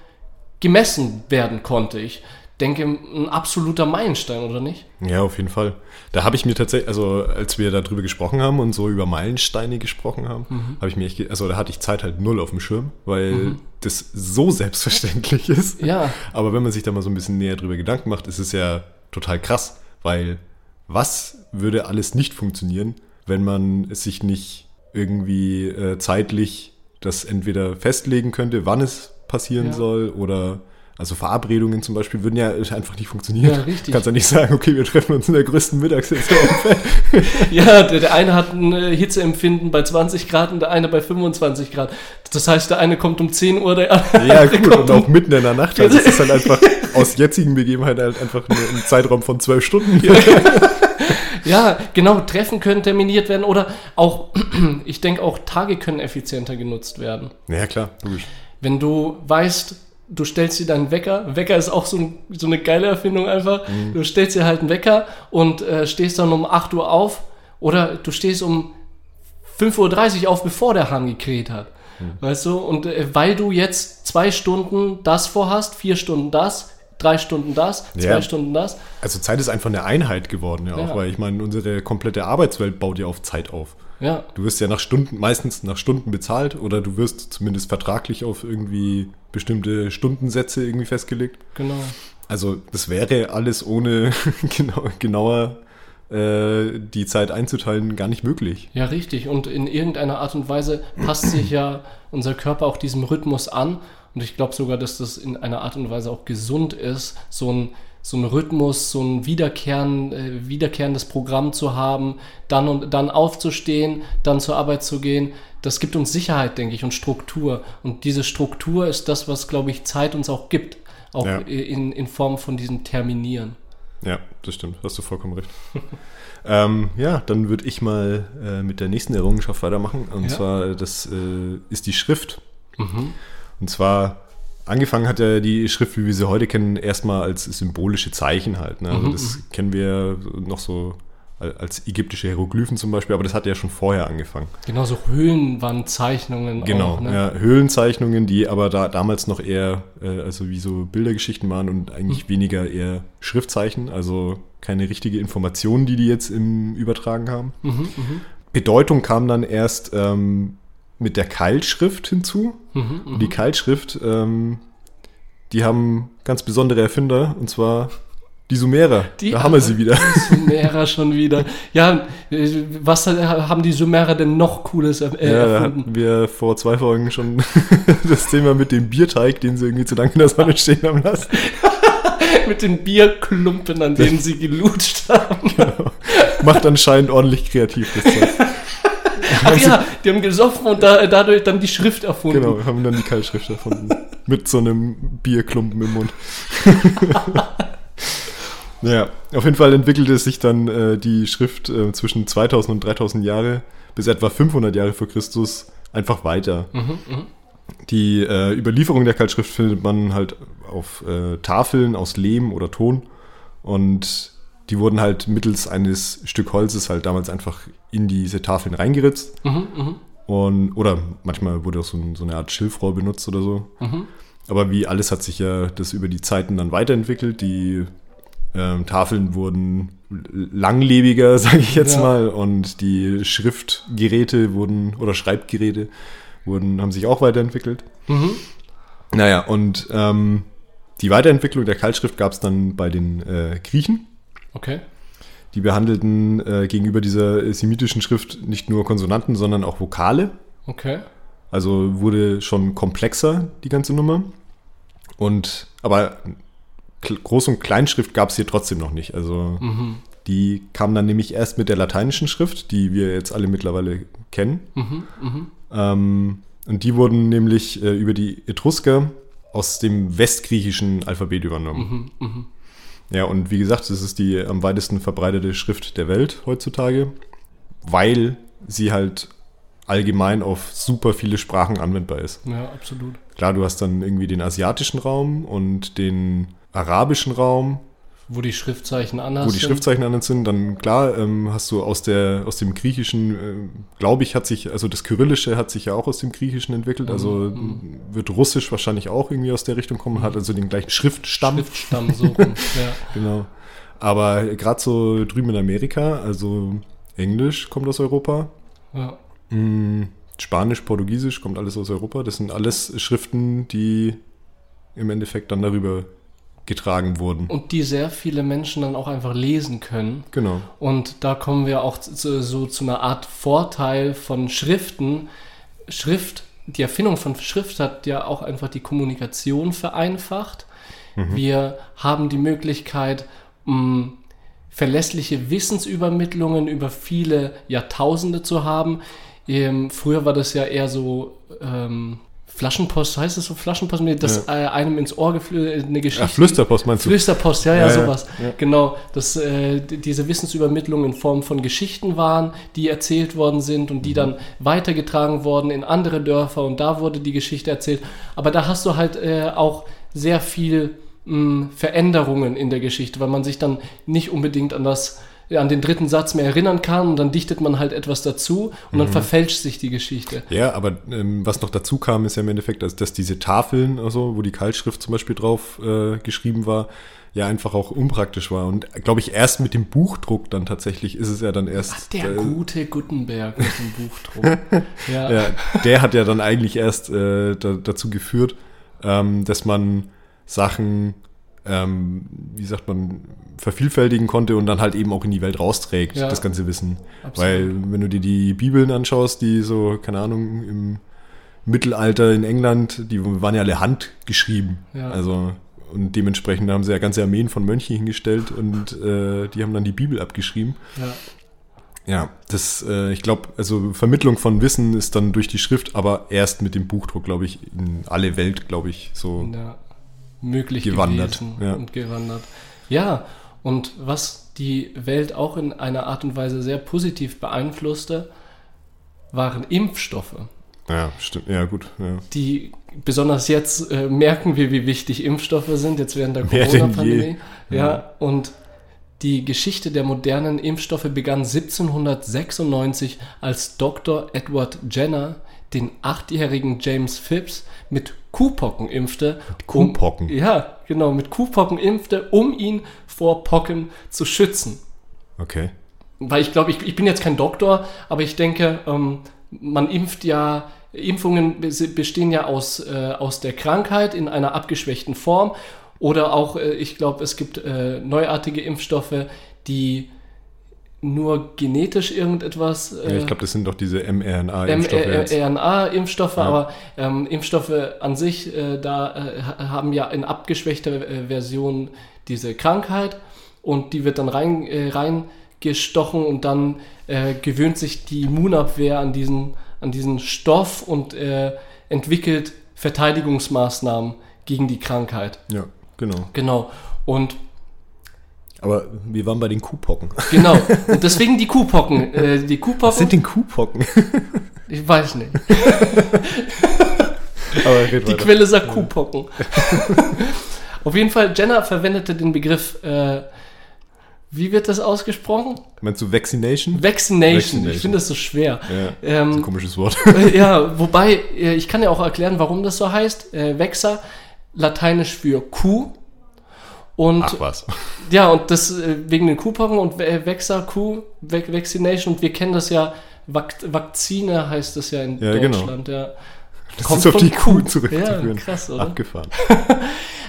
gemessen werden konnte. Ich denke, ein absoluter Meilenstein, oder nicht? Ja, auf jeden Fall. Da habe ich mir tatsächlich, also als wir darüber gesprochen haben und so über Meilensteine gesprochen haben, Mhm. habe ich mir echt, also da hatte ich Zeit halt null auf dem Schirm, weil das so selbstverständlich *laughs* ist. Ja. Aber wenn man sich da mal so ein bisschen näher drüber Gedanken macht, ist es ja total krass, weil was würde alles nicht funktionieren, wenn man es sich nicht irgendwie äh, zeitlich das entweder festlegen könnte, wann es passieren Ja. soll oder Also Verabredungen zum Beispiel würden ja einfach nicht funktionieren. Ja, richtig. Du kannst ja nicht sagen, okay, wir treffen uns in der größten Mittagshitze. *laughs* Ja, der, der eine hat ein äh, Hitzeempfinden bei 20 Grad und der eine bei 25 Grad. Das heißt, der eine kommt um 10 Uhr, der andere ja, gut, kommt und auch mitten in der Nacht. Also es ist halt einfach *laughs* aus jetzigen Begebenheiten halt einfach nur ein Zeitraum von zwölf Stunden. *laughs* Ja, genau, Treffen können terminiert werden oder auch, *clears throat* ich denke auch Tage können effizienter genutzt werden. Ja, klar, logisch. Wenn du weißt, du stellst dir deinen Wecker, Wecker ist auch so, ein, so eine geile Erfindung einfach, du stellst dir halt einen Wecker und äh, stehst dann um 8 Uhr auf oder du stehst um 5.30 Uhr auf, bevor der Hahn gekräht hat. Weißt du, und äh, weil du jetzt zwei Stunden das vorhast, vier Stunden das, drei Stunden das, zwei Ja. Stunden das, Also Zeit ist einfach eine Einheit geworden, ja, auch, Ja. weil ich meine, unsere komplette Arbeitswelt baut ja auf Zeit auf. Ja, Du wirst ja nach Stunden, meistens nach Stunden bezahlt oder du wirst zumindest vertraglich auf irgendwie bestimmte Stundensätze irgendwie festgelegt. genau. Also das wäre alles ohne *laughs* genau, genauer äh, die Zeit einzuteilen gar nicht möglich. Ja, richtig. Und in irgendeiner Art und Weise passt sich ja unser Körper auch diesem Rhythmus an. Und ich glaube sogar, dass das in einer Art und Weise auch gesund ist, so ein, so ein Rhythmus, so ein Wiederkehren, äh, wiederkehrendes Programm zu haben, dann und dann aufzustehen, dann zur Arbeit zu gehen. Das gibt uns Sicherheit, denke ich, und Struktur. Und diese Struktur ist das, was, glaube ich, Zeit uns auch gibt. Auch Ja. in, in Form von diesem Terminieren. Ja, das stimmt, hast du vollkommen recht. *laughs* ähm, ja, dann würde ich mal äh, mit der nächsten Errungenschaft weitermachen. Und Ja. zwar, das äh, ist die Schrift. Und zwar, angefangen hat ja die Schrift, wie wir sie heute kennen, erstmal als symbolische Zeichen halt. Ne? Also das kennen wir noch so al- als ägyptische Hieroglyphen zum Beispiel, aber das hat ja schon vorher angefangen. Genauso Höhlenwandzeichnungen Genau, auch. Ne? ja, Höhlenzeichnungen, die aber da damals noch eher, äh, also wie so Bildergeschichten waren und eigentlich weniger eher Schriftzeichen, also keine richtige Information, die die jetzt im Übertragen haben. Bedeutung kam dann erst ähm, mit der Keilschrift hinzu. Und die Keilschrift, ähm, die haben ganz besondere Erfinder, und zwar die Sumerer. Die da haben wir sie *laughs* wieder. Sumerer schon wieder. Ja, was haben die Sumerer denn noch Cooles er- äh, Ja, erfunden? hatten wir vor zwei Folgen schon *laughs* das Thema mit dem Bierteig, den sie irgendwie zu lange in der Sonne *laughs* stehen haben lassen. Mit den Bierklumpen, an denen sie gelutscht haben. Macht anscheinend ordentlich kreativ das Zeug. Ach ja, die haben gesoffen und da, dadurch dann die Schrift erfunden. Genau, haben dann die Keilschrift erfunden. *laughs* mit so einem Bierklumpen im Mund. *laughs* ja, auf jeden Fall entwickelte sich dann äh, die Schrift äh, zwischen 2000 und 3000 Jahre bis etwa 500 Jahre vor Christus einfach weiter. Die äh, Überlieferung der Keilschrift findet man halt auf äh, Tafeln aus Lehm oder Ton und die wurden halt mittels eines Stück Holzes halt damals einfach in diese Tafeln reingeritzt. Und, oder manchmal wurde auch so, ein, so eine Art Schilfrohr benutzt oder so. Aber wie alles hat sich ja das über die Zeiten dann weiterentwickelt. Die ähm, Tafeln wurden langlebiger, *laughs* sage ich jetzt Ja. mal, und die Schriftgeräte wurden, oder Schreibgeräte wurden, haben sich auch weiterentwickelt. Naja, und ähm, die Weiterentwicklung der Keilschrift gab es dann bei den äh, Griechen. Okay. Die behandelten äh, gegenüber dieser semitischen Schrift nicht nur Konsonanten, sondern auch Vokale. Okay. Also wurde schon komplexer, die ganze Nummer. Und aber Groß- und Kleinschrift gab es hier trotzdem noch nicht. Also die kam dann nämlich erst mit der lateinischen Schrift, die wir jetzt alle mittlerweile kennen. Ähm, und die wurden nämlich äh, über die Etrusker aus dem westgriechischen Alphabet übernommen. Ja, und wie gesagt, das ist die am weitesten verbreitete Schrift der Welt heutzutage, weil sie halt allgemein auf super viele Sprachen anwendbar ist. Ja, absolut. Klar, du hast dann irgendwie den asiatischen Raum und den arabischen Raum, Wo die Schriftzeichen anders wo die sind. Schriftzeichen anders sind. Dann klar, ähm, hast du aus der aus dem Griechischen, äh, glaube ich, hat sich, also das Kyrillische hat sich ja auch aus dem Griechischen entwickelt. Also Mhm. wird Russisch wahrscheinlich auch irgendwie aus der Richtung kommen, hat also den gleichen Schriftstamm. Schriftstamm so rum. *laughs* Ja. Genau. Aber gerade so drüben in Amerika, also Englisch kommt aus Europa, Ja. Mm, Spanisch, Portugiesisch kommt alles aus Europa. Das sind alles Schriften, die im Endeffekt dann darüber getragen wurden. Und die sehr viele Menschen dann auch einfach lesen können. Genau. Und da kommen wir auch zu, so zu einer Art Vorteil von Schriften. Schrift die Erfindung von Schrift hat ja auch einfach die Kommunikation vereinfacht. Mhm. Wir haben die Möglichkeit, mh, verlässliche Wissensübermittlungen über viele Jahrtausende zu haben. Ähm, früher war das ja eher so ähm, Flaschenpost, heißt es so Flaschenpost, das ja. äh, einem ins Ohr geflüstert, eine Geschichte. Ach, Flüsterpost meinst du? Flüsterpost, ja, ja, ja sowas. Ja. Genau, dass äh, diese Wissensübermittlung in Form von Geschichten waren, die erzählt worden sind und die mhm. dann weitergetragen wurden in andere Dörfer und da wurde die Geschichte erzählt. Aber da hast du halt äh, auch sehr viel mh, Veränderungen in der Geschichte, weil man sich dann nicht unbedingt an das an den dritten Satz mehr erinnern kann und dann dichtet man halt etwas dazu und dann mhm. verfälscht sich die Geschichte. Ja, aber ähm, was noch dazu kam, ist ja im Endeffekt, dass, dass diese Tafeln, also, wo die Keilschrift zum Beispiel drauf äh, geschrieben war, ja einfach auch unpraktisch war. Und glaube ich, erst mit dem Buchdruck dann tatsächlich ist es ja dann erst. Ach, der äh, gute Gutenberg mit dem Buchdruck. *laughs* ja. ja. der hat ja dann eigentlich erst äh, da, dazu geführt, ähm, dass man Sachen, ähm, wie sagt man, vervielfältigen konnte und dann halt eben auch in die Welt rausträgt, ja. das ganze Wissen. Absolut. Weil wenn du dir die Bibeln anschaust, die so, keine Ahnung, im Mittelalter in England, die waren ja alle handgeschrieben. Ja. Also und dementsprechend haben sie ja ganze Armeen von Mönchen hingestellt und äh, die haben dann die Bibel abgeschrieben. Ja. Ja, das, äh, ich glaube, also Vermittlung von Wissen ist dann durch die Schrift, aber erst mit dem Buchdruck, glaube ich, in alle Welt, glaube ich, so ja, möglich gewandert. Ja. und gewandert. Ja, und was die Welt auch in einer Art und Weise sehr positiv beeinflusste, waren Impfstoffe. Ja, stimmt. Ja, gut. Ja. Die besonders jetzt äh, merken wir, wie wichtig Impfstoffe sind, jetzt während der *laughs* Corona-Pandemie. Ja. ja, und die Geschichte der modernen Impfstoffe begann 1796, als Dr. Edward Jenner den achtjährigen James Phipps mit Kuhpocken impfte. Kuhpocken? Um, ja, genau, mit Kuhpocken impfte, um ihn vor Pocken zu schützen. Okay. Weil ich glaube, ich, ich bin jetzt kein Doktor, aber ich denke, ähm, man impft ja, Impfungen bestehen ja aus, äh, aus der Krankheit in einer abgeschwächten Form. Oder auch, äh, ich glaube, es gibt äh, neuartige Impfstoffe, die nur genetisch irgendetwas. Äh, ja, ich glaube, das sind doch diese mRNA-Impfstoffe. mRNA-Impfstoffe, ja. aber ähm, Impfstoffe an sich, äh, da äh, haben ja in abgeschwächter äh, Version diese Krankheit und die wird dann rein, äh, reingestochen und dann äh, gewöhnt sich die Immunabwehr an diesen, an diesen Stoff und entwickelt Verteidigungsmaßnahmen gegen die Krankheit. Ja, genau. Genau. Und aber wir waren bei den Kuhpocken. Genau. Und deswegen die Kuhpocken. *laughs* Äh, die Kuhpocken. Was sind denn Kuhpocken? *laughs* Ich weiß nicht. *laughs* Aber die weiter. Quelle sagt Kuhpocken. Auf jeden Fall, Jenner verwendete den Begriff, äh, wie wird das ausgesprochen? Meinst du Vaccination? Vaccination. Vaccination. Ich finde das so schwer. Ja, ähm, ein komisches Wort. ja, wobei, äh, ich kann ja auch erklären, warum das so heißt. Äh, Vexa, lateinisch für Kuh und, Ach was. *laughs* Ja, und das äh, wegen den Kuhpocken und Vexa, Kuh, Vaccination. Und wir kennen das ja, Vakzine heißt das ja in ja, genau. Deutschland. Genau. Ja. Das Kommt ist auf die Kuh, Kuh zurückzuführen. Ja, krass, oder? Abgefahren. *laughs*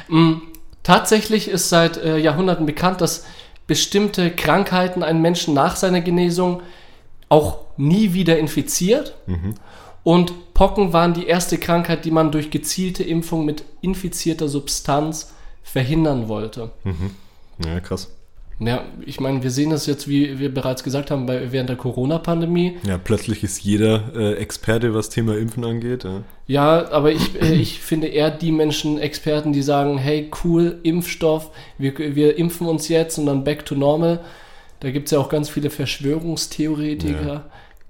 Mm, tatsächlich ist seit äh, Jahrhunderten bekannt, dass bestimmte Krankheiten einen Menschen nach seiner Genesung auch nie wieder infiziert. Mhm. Und Pocken waren die erste Krankheit, die man durch gezielte Impfung mit infizierter Substanz verhindern wollte. Mhm. Ja, krass. Ja, ich meine, wir sehen das jetzt, wie wir bereits gesagt haben, bei, während der Corona-Pandemie. Ja, plötzlich ist jeder äh, Experte, was Thema Impfen angeht. Ja, ja aber ich, äh, *clears throat* ich finde eher die Menschen Experten, die sagen, hey, cool, Impfstoff, wir, wir impfen uns jetzt und dann back to normal. Da gibt es ja auch ganz viele Verschwörungstheoretiker ja.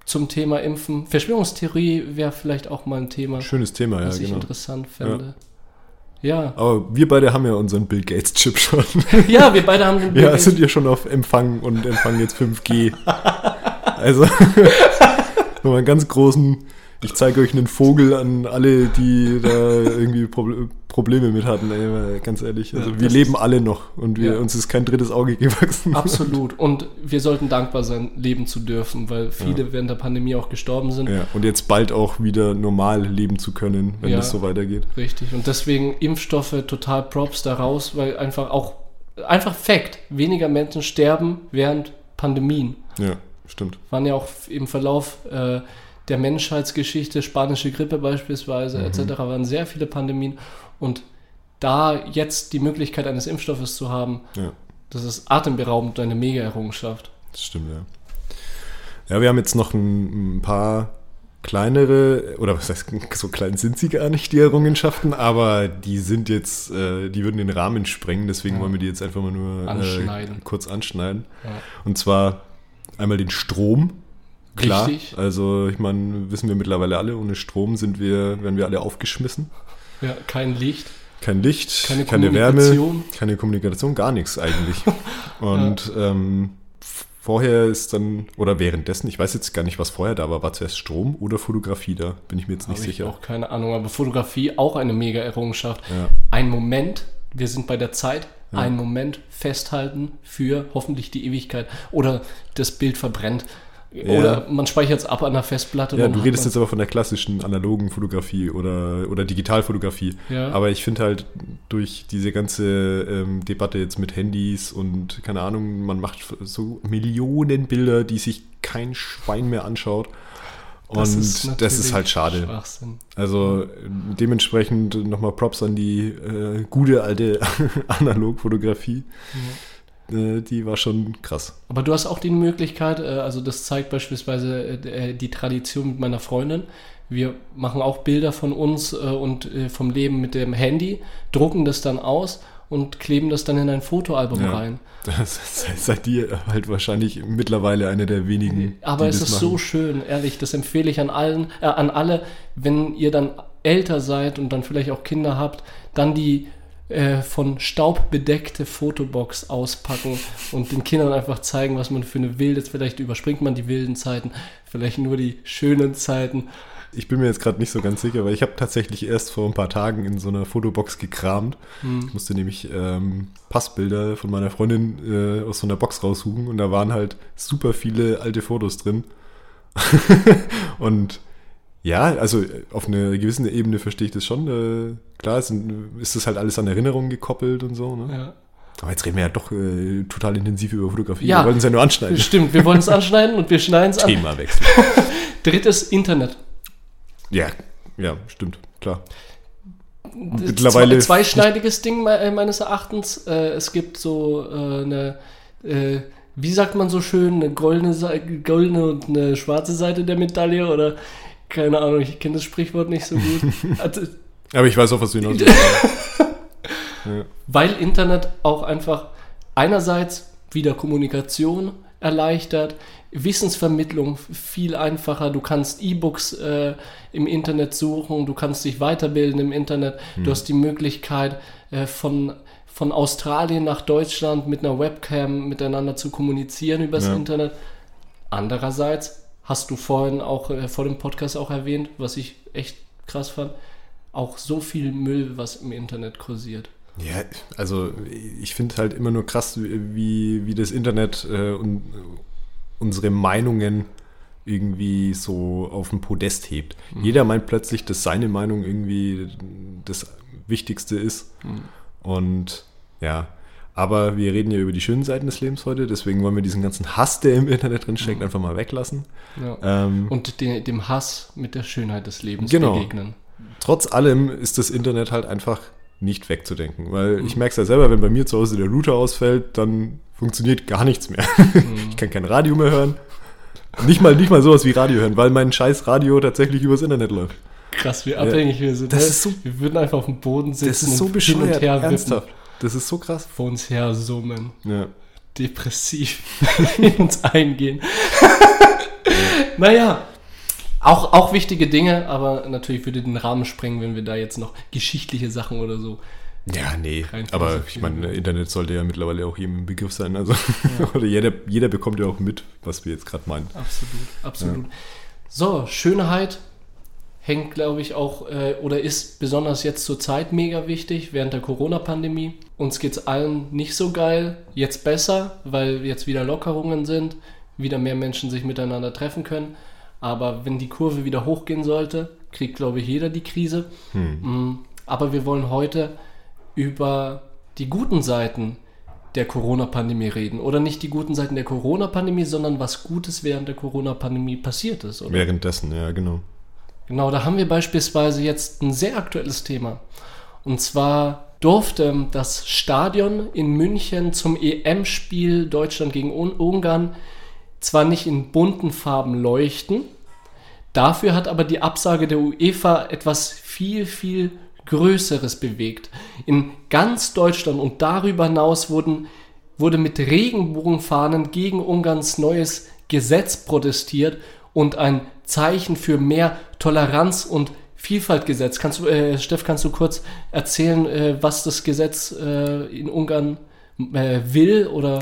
zum Thema Impfen. Verschwörungstheorie wäre vielleicht auch mal ein Thema. Schönes Thema, ja, was ich genau. interessant fände. Ja. Ja. Aber wir beide haben ja unseren Bill Gates Chip schon. *laughs* Ja, wir beide haben den *laughs* Bill Ja, sind ja schon auf Empfang und empfangen jetzt 5G. *laughs* also, nochmal einen ganz großen ich zeige euch einen Vogel an alle, die da irgendwie Pro Probleme mit hatten, ey, ganz ehrlich. Also ja, wir leben alle noch und wir, ja. uns ist kein drittes Auge gewachsen. Absolut. Und wir sollten dankbar sein, leben zu dürfen, weil viele ja. während der Pandemie auch gestorben sind. Ja, und jetzt bald auch wieder normal leben zu können, wenn das so weitergeht. Richtig. Und deswegen Impfstoffe total Props daraus, weil einfach auch, einfach Fakt, weniger Menschen sterben während Pandemien. Ja, stimmt. Waren ja auch im Verlauf äh, der Menschheitsgeschichte, spanische Grippe beispielsweise, mhm. etc., waren sehr viele Pandemien. Und da jetzt die Möglichkeit eines Impfstoffes zu haben, ja. das ist atemberaubend eine Mega-Errungenschaft. Das stimmt, ja. Ja, wir haben jetzt noch ein, ein paar kleinere, oder was heißt, *laughs* so klein sind sie gar nicht, die Errungenschaften, aber die sind jetzt, äh, die würden den Rahmen sprengen, deswegen ja. wollen wir die jetzt einfach mal nur äh, kurz anschneiden. Ja. Und zwar einmal den Strom. Klar, Richtig. also ich meine, wissen wir mittlerweile alle, ohne Strom sind wir, werden wir alle aufgeschmissen. Ja, kein Licht. Kein Licht, keine, keine Wärme, keine Kommunikation, gar nichts eigentlich. *laughs* Und ja. ähm, Vorher ist dann, oder währenddessen, ich weiß jetzt gar nicht, was vorher da war, war zuerst Strom oder Fotografie da? Bin ich mir jetzt nicht Habe sicher. Ich auch keine Ahnung, aber Fotografie auch eine mega Errungenschaft. Ja. Ein Moment, wir sind bei der Zeit, ja. einen Moment festhalten für hoffentlich die Ewigkeit oder das Bild verbrennt. Oder man speichert es ab an der Festplatte. Ja, du redest jetzt aber von der klassischen analogen Fotografie oder, oder Digitalfotografie. Ja. Aber ich finde halt durch diese ganze ähm, Debatte jetzt mit Handys und keine Ahnung, man macht so Millionen Bilder, die sich kein Schwein mehr anschaut. Und das ist, das ist halt schade. Also dementsprechend nochmal Props an die äh, gute alte *laughs* Analogfotografie. Ja äh, die war schon krass. Aber du hast auch die Möglichkeit, äh, also das zeigt beispielsweise äh, die Tradition mit meiner Freundin. Wir machen auch Bilder von uns und vom Leben mit dem Handy, drucken das dann aus und kleben das dann in ein Fotoalbum ja. rein. *laughs* Das seid ihr halt wahrscheinlich mittlerweile eine der wenigen. Aber es ist machen. so schön, ehrlich, das empfehle ich an allen, äh, an alle, wenn ihr dann älter seid und dann vielleicht auch Kinder habt, dann die äh, von Staub bedeckte Fotobox auspacken und den Kindern einfach zeigen, was man für eine wilde, vielleicht überspringt man die wilden Zeiten, vielleicht nur die schönen Zeiten. Ich bin mir jetzt gerade nicht so ganz sicher, weil ich habe tatsächlich erst vor ein paar Tagen in so einer Fotobox gekramt. Hm. Ich musste nämlich ähm, Passbilder von meiner Freundin äh, aus so einer Box raussuchen und da waren halt super viele alte Fotos drin. *laughs* und ja, also äh, auf einer gewissen Ebene verstehe ich das schon. Äh, klar, ist, ist das halt alles an Erinnerungen gekoppelt und so. Ne? Ja. Aber jetzt reden wir ja doch äh, total intensiv über Fotografie. Ja, wir wollen es ja nur anschneiden. Stimmt, wir wollen es *laughs* anschneiden und wir schneiden es an. Themawechsel. *laughs* Drittes Internet. Ja, ja, stimmt, klar. Mittlerweile. Zweischneidiges Ding meines Erachtens. es gibt so eine, wie sagt man so schön, eine goldene, goldene und eine schwarze Seite der Medaille oder keine Ahnung, ich kenne das Sprichwort nicht so gut. *laughs* Also, Aber ich weiß auch, was du hinaus *laughs* ja. Weil Internet auch einfach einerseits wieder Kommunikation erleichtert, Wissensvermittlung viel einfacher. Du kannst E-Books äh, im Internet suchen, du kannst dich weiterbilden im Internet. Hm. Du hast die Möglichkeit, äh, von, von Australien nach Deutschland mit einer Webcam miteinander zu kommunizieren übers ja. Internet. Andererseits hast du vorhin auch äh, vor dem Podcast auch erwähnt, was ich echt krass fand, auch so viel Müll, was im Internet kursiert. Ja, also ich finde halt immer nur krass, wie, wie das Internet äh, und unsere Meinungen irgendwie so auf den Podest hebt. Mhm. Jeder meint plötzlich, dass seine Meinung irgendwie das Wichtigste ist. Mhm. Und ja, aber wir reden ja über die schönen Seiten des Lebens heute, deswegen wollen wir diesen ganzen Hass, der im Internet drin steckt, mhm. einfach mal weglassen. Ja. Ähm, Und de dem Hass mit der Schönheit des Lebens genau. begegnen. Trotz allem ist das Internet halt einfach nicht wegzudenken, weil mhm. ich merke es ja selber, wenn bei mir zu Hause der Router ausfällt, dann funktioniert gar nichts mehr. Mhm. ich kann kein Radio mehr hören. Nicht mal, nicht mal sowas wie Radio hören, weil mein scheiß Radio tatsächlich übers Internet läuft. Krass, wie abhängig ja. wir sind. Das ne? ist so, wir würden einfach auf dem Boden sitzen das ist so und bescheuert, hin und her ernsthaft. Wippen. Das ist so krass. Vor uns her summen. Ja. Depressiv *laughs* in uns eingehen. *laughs* naja, auch, auch wichtige Dinge, aber natürlich würde den Rahmen sprengen, wenn wir da jetzt noch geschichtliche Sachen oder so. Ja, nee, aber ich meine, Internet sollte ja mittlerweile auch jedem Begriff sein. Also, ja. *laughs* oder jeder, jeder bekommt ja auch mit, was wir jetzt gerade meinen. Absolut, absolut. Ja. So, Schönheit hängt, glaube ich, auch äh, oder ist besonders jetzt zur Zeit mega wichtig während der Corona-Pandemie. Uns geht es allen nicht so geil, jetzt besser, weil jetzt wieder Lockerungen sind, wieder mehr Menschen sich miteinander treffen können. Aber wenn die Kurve wieder hochgehen sollte, kriegt, glaube ich, jeder die Krise. Hm. Mm, aber wir wollen heute über die guten Seiten der Corona-Pandemie reden. Oder nicht die guten Seiten der Corona-Pandemie, sondern was Gutes während der Corona-Pandemie passiert ist. Oder? Währenddessen, ja, genau. Genau, da haben wir beispielsweise jetzt ein sehr aktuelles Thema. Und zwar durfte das Stadion in München zum EM-Spiel Deutschland gegen Ungarn zwar nicht in bunten Farben leuchten, dafür hat aber die Absage der UEFA etwas viel, viel Größeres bewegt. In ganz Deutschland und darüber hinaus wurden, wurde mit Regenbogenfahnen gegen Ungarns neues Gesetz protestiert und ein Zeichen für mehr Toleranz und Vielfalt gesetzt. Kannst du, äh, Steff, kannst du kurz erzählen, äh, was das Gesetz äh, in Ungarn äh, will? Oder?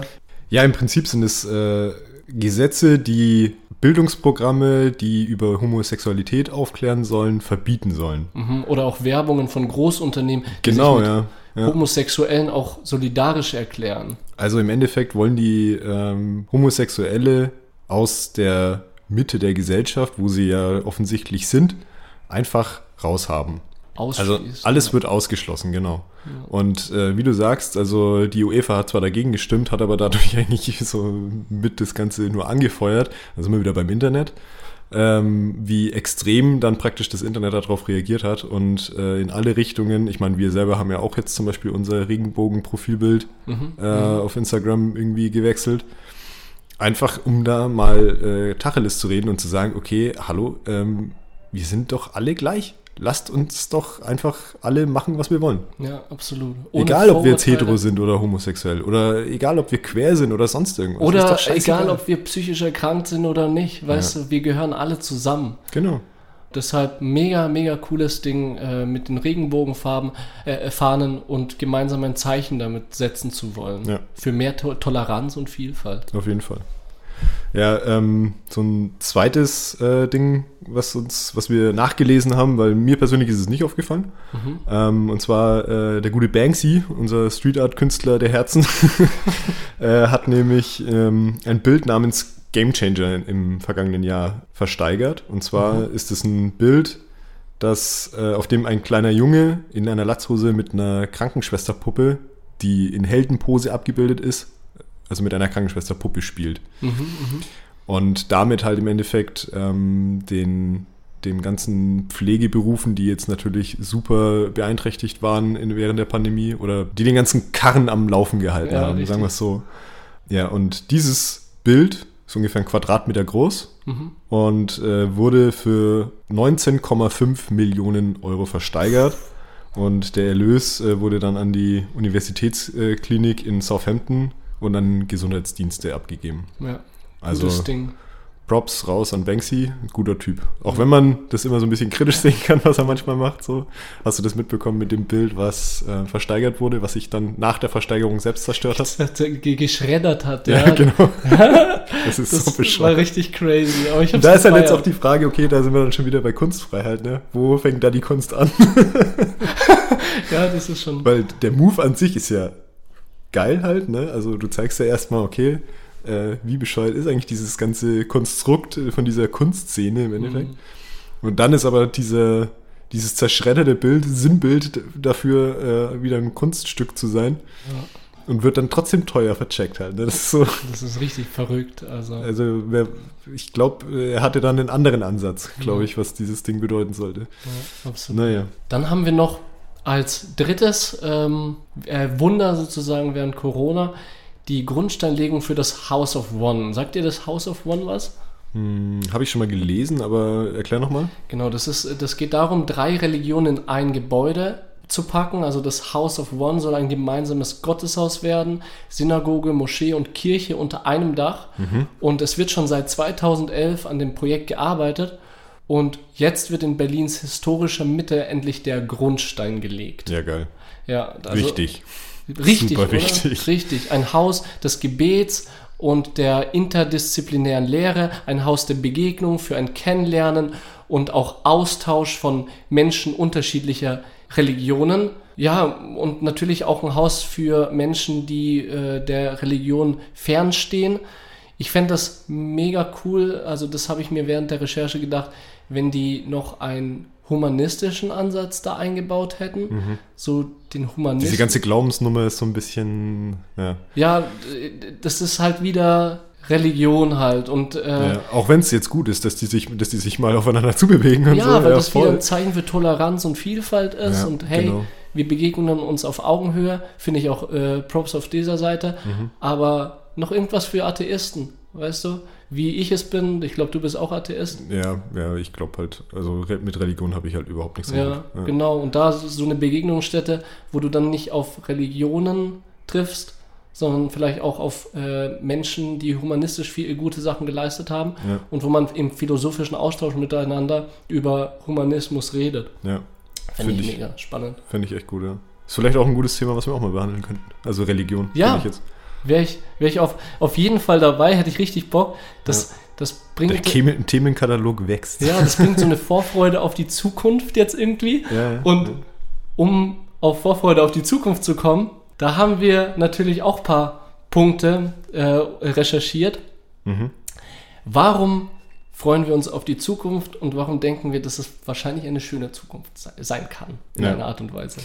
Ja, im Prinzip sind es äh, Gesetze, die Bildungsprogramme, die über Homosexualität aufklären sollen, verbieten sollen. Mhm. Oder auch Werbungen von Großunternehmen, die genau, sich mit ja, ja. Homosexuellen auch solidarisch erklären. Also im Endeffekt wollen die ähm, Homosexuelle aus der Mitte der Gesellschaft, wo sie ja offensichtlich sind, einfach raushaben. Also alles wird ausgeschlossen, genau. Ja. Und äh, wie du sagst, also die UEFA hat zwar dagegen gestimmt, hat aber dadurch *laughs* eigentlich so mit das Ganze nur angefeuert. Also sind wir wieder beim Internet. Ähm, wie extrem dann praktisch das Internet darauf reagiert hat und äh, in alle Richtungen. Ich meine, wir selber haben ja auch jetzt zum Beispiel unser Regenbogen-Profilbild mhm. äh, mhm. auf Instagram irgendwie gewechselt. Einfach um da mal äh, Tacheles zu reden und zu sagen, okay, hallo, ähm, wir sind doch alle gleich. Lasst uns doch einfach alle machen, was wir wollen. Ja, absolut. Ohne egal, ob wir jetzt hetero sind oder homosexuell oder egal, ob wir quer sind oder sonst irgendwas. Oder egal, ob wir psychisch erkrankt sind oder nicht. Weißt ja. du, wir gehören alle zusammen. Genau. Deshalb mega, mega cooles Ding äh, mit den Regenbogenfarben, äh, äh, Fahnen und gemeinsam ein Zeichen damit setzen zu wollen. Ja. Für mehr to Toleranz und Vielfalt. Auf jeden Fall. Ja, ähm, so ein zweites äh, Ding, was uns, was wir nachgelesen haben, weil mir persönlich ist es nicht aufgefallen. Mhm. Ähm, und zwar äh, der gute Banksy, unser Street Art Künstler der Herzen, *laughs* äh, hat nämlich ähm, ein Bild namens Game Changer im vergangenen Jahr versteigert. Und zwar mhm. ist es ein Bild, das, äh, auf dem ein kleiner Junge in einer Latzhose mit einer Krankenschwesterpuppe, die in Heldenpose abgebildet ist, also mit einer Krankenschwester Puppe spielt. Mhm, mh. Und damit halt im Endeffekt ähm, den, den ganzen Pflegeberufen, die jetzt natürlich super beeinträchtigt waren in, während der Pandemie oder die den ganzen Karren am Laufen gehalten ja, haben, richtig. sagen wir es so. Ja, und dieses Bild ist ungefähr ein Quadratmeter groß mhm. und äh, wurde für 19,5 Millionen Euro versteigert. Und der Erlös äh, wurde dann an die Universitätsklinik in Southampton und an Gesundheitsdienste abgegeben. Ja, also Ding. Props raus an Banksy, guter Typ. Auch wenn man das immer so ein bisschen kritisch *laughs* sehen kann, was er manchmal macht. So hast du das mitbekommen mit dem Bild, was äh, versteigert wurde, was sich dann nach der Versteigerung selbst zerstört hat? *laughs* Das geschreddert hat. Ja, ja *laughs* genau. das ist das so bescheuert. war richtig crazy. Da ist dann jetzt auch die Frage, okay, da sind wir dann schon wieder bei Kunstfreiheit. Ne? Wo fängt da die Kunst an? ja, das ist schon. Weil der Move an sich ist ja geil halt, ne? Also du zeigst ja erstmal, okay, äh, wie bescheuert ist eigentlich dieses ganze Konstrukt von dieser Kunstszene im Endeffekt. Mhm. Und dann ist aber diese, dieses zerschredderte Bild, Sinnbild dafür, äh, wieder ein Kunststück zu sein. Ja. Und wird dann trotzdem teuer vercheckt halt. Ne? Das ist so. Das ist richtig verrückt. Also, also wer, ich glaube, er hatte dann einen anderen Ansatz, glaube ich, was dieses Ding bedeuten sollte. Ja, absolut. Naja. Dann haben wir noch als drittes ähm, äh, Wunder sozusagen während Corona die Grundsteinlegung für das House of One. Sagt ihr das House of One was? Hm, Habe ich schon mal gelesen, aber erklär nochmal. Genau, das, ist, das geht darum, drei Religionen in ein Gebäude zu packen. Also das House of One soll ein gemeinsames Gotteshaus werden, Synagoge, Moschee und Kirche unter einem Dach. Mhm. Und es wird schon seit 2011 an dem Projekt gearbeitet. Und jetzt wird in Berlins historischer Mitte endlich der Grundstein gelegt. Ja, geil. Ja, also, Wichtig. Richtig, Super wichtig. Richtig. Ein Haus des Gebets und der interdisziplinären Lehre, ein Haus der Begegnung für ein Kennenlernen und auch Austausch von Menschen unterschiedlicher Religionen. Ja, und natürlich auch ein Haus für Menschen, die äh, der Religion fernstehen. Ich fände das mega cool, also das habe ich mir während der Recherche gedacht, wenn die noch ein humanistischen Ansatz da eingebaut hätten. So den Humanismus. Diese ganze Glaubensnummer ist so ein bisschen, ja. Ja, das ist halt wieder Religion halt und äh, ja auch wenn es jetzt gut ist, dass die sich, dass die sich mal aufeinander zubewegen und ja, so. weil ja, das voll. wieder ein Zeichen für Toleranz und Vielfalt ist Ja, und hey, genau. wir begegnen uns auf Augenhöhe, finde ich auch äh, Props auf dieser Seite, Mhm. aber noch irgendwas für Atheisten, weißt du, wie ich es bin, ich glaube, du bist auch Atheist. Ja, ja, ich glaube halt, also mit Religion habe ich halt überhaupt nichts Ja, Hut. ja. genau. Und da ist so eine Begegnungsstätte, wo du dann nicht auf Religionen triffst, sondern vielleicht auch auf äh, Menschen, die humanistisch viele gute Sachen geleistet haben Ja. und wo man im philosophischen Austausch miteinander über Humanismus redet. Ja, Finde Find ich, mega spannend. fände ich echt gut, ja. Ist vielleicht auch ein gutes Thema, was wir auch mal behandeln könnten. Also Religion. Ja. finde Ich jetzt. Wäre ich, wär ich auf, auf jeden Fall dabei, hätte ich richtig Bock. Das, das Der bringt. Themen Themenkatalog wächst. Ja, das bringt so eine *laughs* Vorfreude auf die Zukunft jetzt irgendwie. Ja, ja. Und um auf Vorfreude auf die Zukunft zu kommen, da haben wir natürlich auch ein paar Punkte äh, recherchiert. Mhm. Warum freuen wir uns auf die Zukunft und warum denken wir, dass es wahrscheinlich eine schöne Zukunft se- sein kann, in Ja. einer Art und Weise?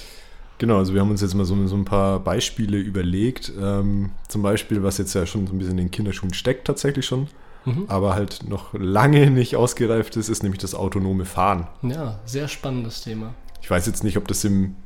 Genau, also wir haben uns jetzt mal so, so ein paar Beispiele überlegt. Ähm, zum Beispiel, was jetzt ja schon so ein bisschen in den Kinderschuhen steckt, tatsächlich schon, Mhm. aber halt noch lange nicht ausgereift ist, ist nämlich das autonome Fahren. Ja, sehr spannendes Thema. Ich weiß jetzt nicht, ob das im,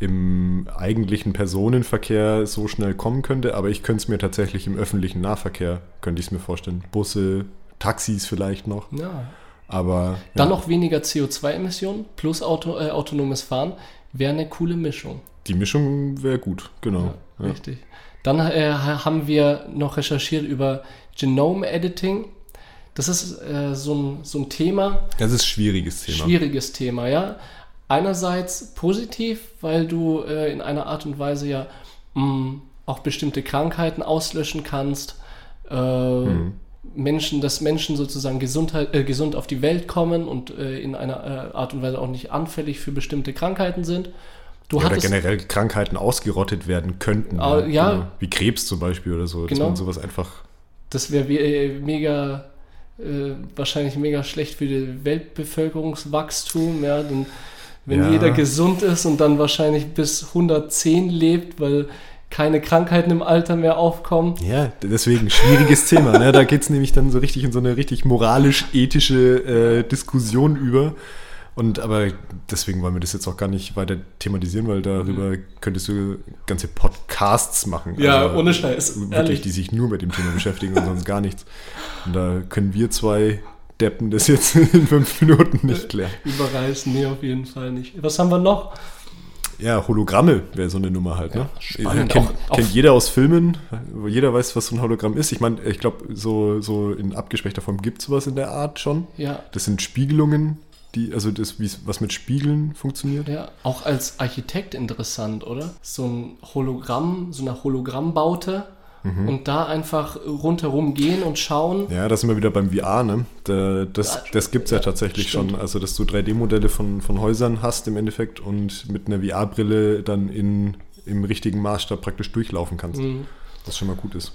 im eigentlichen Personenverkehr so schnell kommen könnte, aber ich könnte es mir tatsächlich im öffentlichen Nahverkehr, könnte ich es mir vorstellen. Busse, Taxis vielleicht noch, Ja. Aber Dann ja, noch weniger CO2-Emissionen plus Auto, äh, autonomes Fahren wäre eine coole Mischung. die Mischung wäre gut, genau. Ja. Richtig. Dann äh, ha- haben wir noch recherchiert über Genome Editing. Das ist äh, so, ein, so ein Thema, Das ist ein schwieriges Thema. schwieriges Thema, ja. Einerseits positiv, weil du äh, in einer Art und Weise ja mh, auch bestimmte Krankheiten auslöschen kannst. Äh, Mhm. Menschen, dass Menschen sozusagen Gesundheit, äh, gesund auf die Welt kommen und äh, in einer äh, Art und Weise auch nicht anfällig für bestimmte Krankheiten sind. Du Ja, oder generell Krankheiten ausgerottet werden könnten. Ah, ja. Genau. Wie Krebs zum Beispiel oder so. Dass Genau. man sowas einfach. Das wäre äh, mega, äh, wahrscheinlich mega schlecht für das Weltbevölkerungswachstum, ja, denn wenn Ja. jeder gesund ist und dann wahrscheinlich bis 110 lebt, weil keine Krankheiten im Alter mehr aufkommen. Ja, deswegen schwieriges Thema. Ne? Da geht es nämlich dann so richtig in so eine richtig moralisch-ethische äh, Diskussion über. Und aber deswegen wollen wir das jetzt auch gar nicht weiter thematisieren, weil darüber könntest du ganze Podcasts machen. Also Ja, ohne Scheiß, Wirklich, ehrlich. die sich nur mit dem Thema beschäftigen und sonst gar nichts. Und da können wir zwei Deppen das jetzt *laughs* in fünf Minuten nicht klären. Überreißen, nee, auf jeden Fall nicht. Was haben wir noch? Ja, Hologramme wäre so eine Nummer halt. Ne? spannend. Kennt, kennt jeder aus Filmen. Jeder weiß, was so ein Hologramm ist. Ich meine, ich glaube, so, so in abgeschwächter Form gibt es sowas in der Art schon. Ja, Das sind Spiegelungen, die, also das, was mit Spiegeln funktioniert. ja, auch als Architekt interessant, oder? So ein Hologramm, so eine Hologrammbaute und da einfach rundherum gehen und schauen. Ja, da sind wir wieder beim VR, ne? Da, das Ja, das gibt es ja, tatsächlich stimmt. schon. Also, dass du 3D-Modelle von, von Häusern hast im Endeffekt und mit einer VR-Brille dann in, im richtigen Maßstab praktisch durchlaufen kannst. Mhm. Was schon mal gut ist.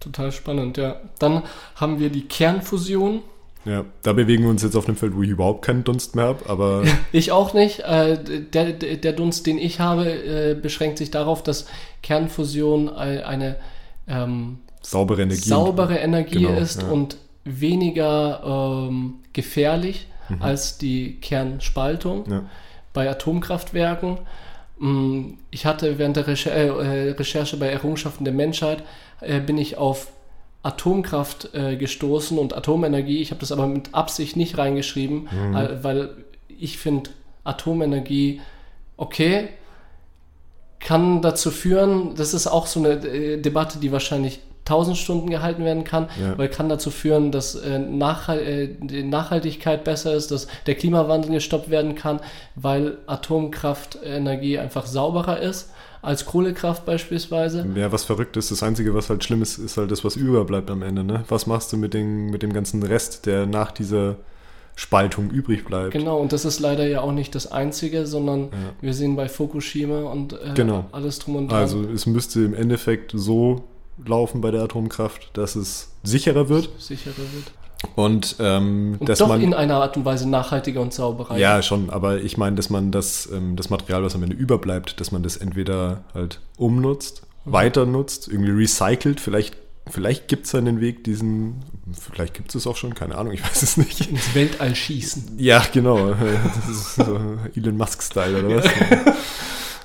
Total spannend, ja. Dann haben wir die Kernfusion. Ja, da bewegen wir uns jetzt auf einem Feld, wo ich überhaupt keinen Dunst mehr habe, aber *laughs* Ich auch nicht. Äh, der, der Dunst, den ich habe, äh, beschränkt sich darauf, dass Kernfusion ein- eine ähm, saubere Energie. saubere Energie Genau, ist ja. und weniger ähm, gefährlich als die Kernspaltung. Ja. bei Atomkraftwerken. Mm, Ich hatte während der Recher äh, Recherche bei Errungenschaften der Menschheit, äh, bin ich auf Atomkraft äh, gestoßen und Atomenergie. Ich habe das aber mit Absicht nicht reingeschrieben, äh, weil ich finde Atomenergie okay, kann dazu führen, das ist auch so eine äh, Debatte, die wahrscheinlich 1000 Stunden gehalten werden kann, Ja. weil kann dazu führen, dass äh, äh, die Nachhaltigkeit besser ist, dass der Klimawandel gestoppt werden kann, weil Atomkraftenergie einfach sauberer ist als Kohlekraft beispielsweise. Ja, was verrückt ist, das Einzige, was halt schlimm ist, ist halt das, was überbleibt am Ende. Ne? Was machst du mit, den, mit dem ganzen Rest, der nach dieser Spaltung übrig bleibt? Genau, und das ist leider ja auch nicht das Einzige, sondern Ja. wir sehen bei Fukushima und äh, Genau. alles drum und dran. Also es müsste im Endeffekt so laufen bei der Atomkraft, dass es sicherer wird. sicherer wird. Und, ähm, Und dass doch man. in einer Art und Weise nachhaltiger und sauberer. Ja, schon, aber ich meine, dass man das, ähm, das Material, was am Ende überbleibt, dass man das entweder halt umnutzt, weiter nutzt, irgendwie recycelt, vielleicht, vielleicht gibt es einen Weg, diesen, vielleicht gibt es es auch schon, keine Ahnung, ich weiß es nicht. Ins Weltall schießen. Ja, genau. *laughs* Das ist so Elon Musk-Style oder was? *laughs*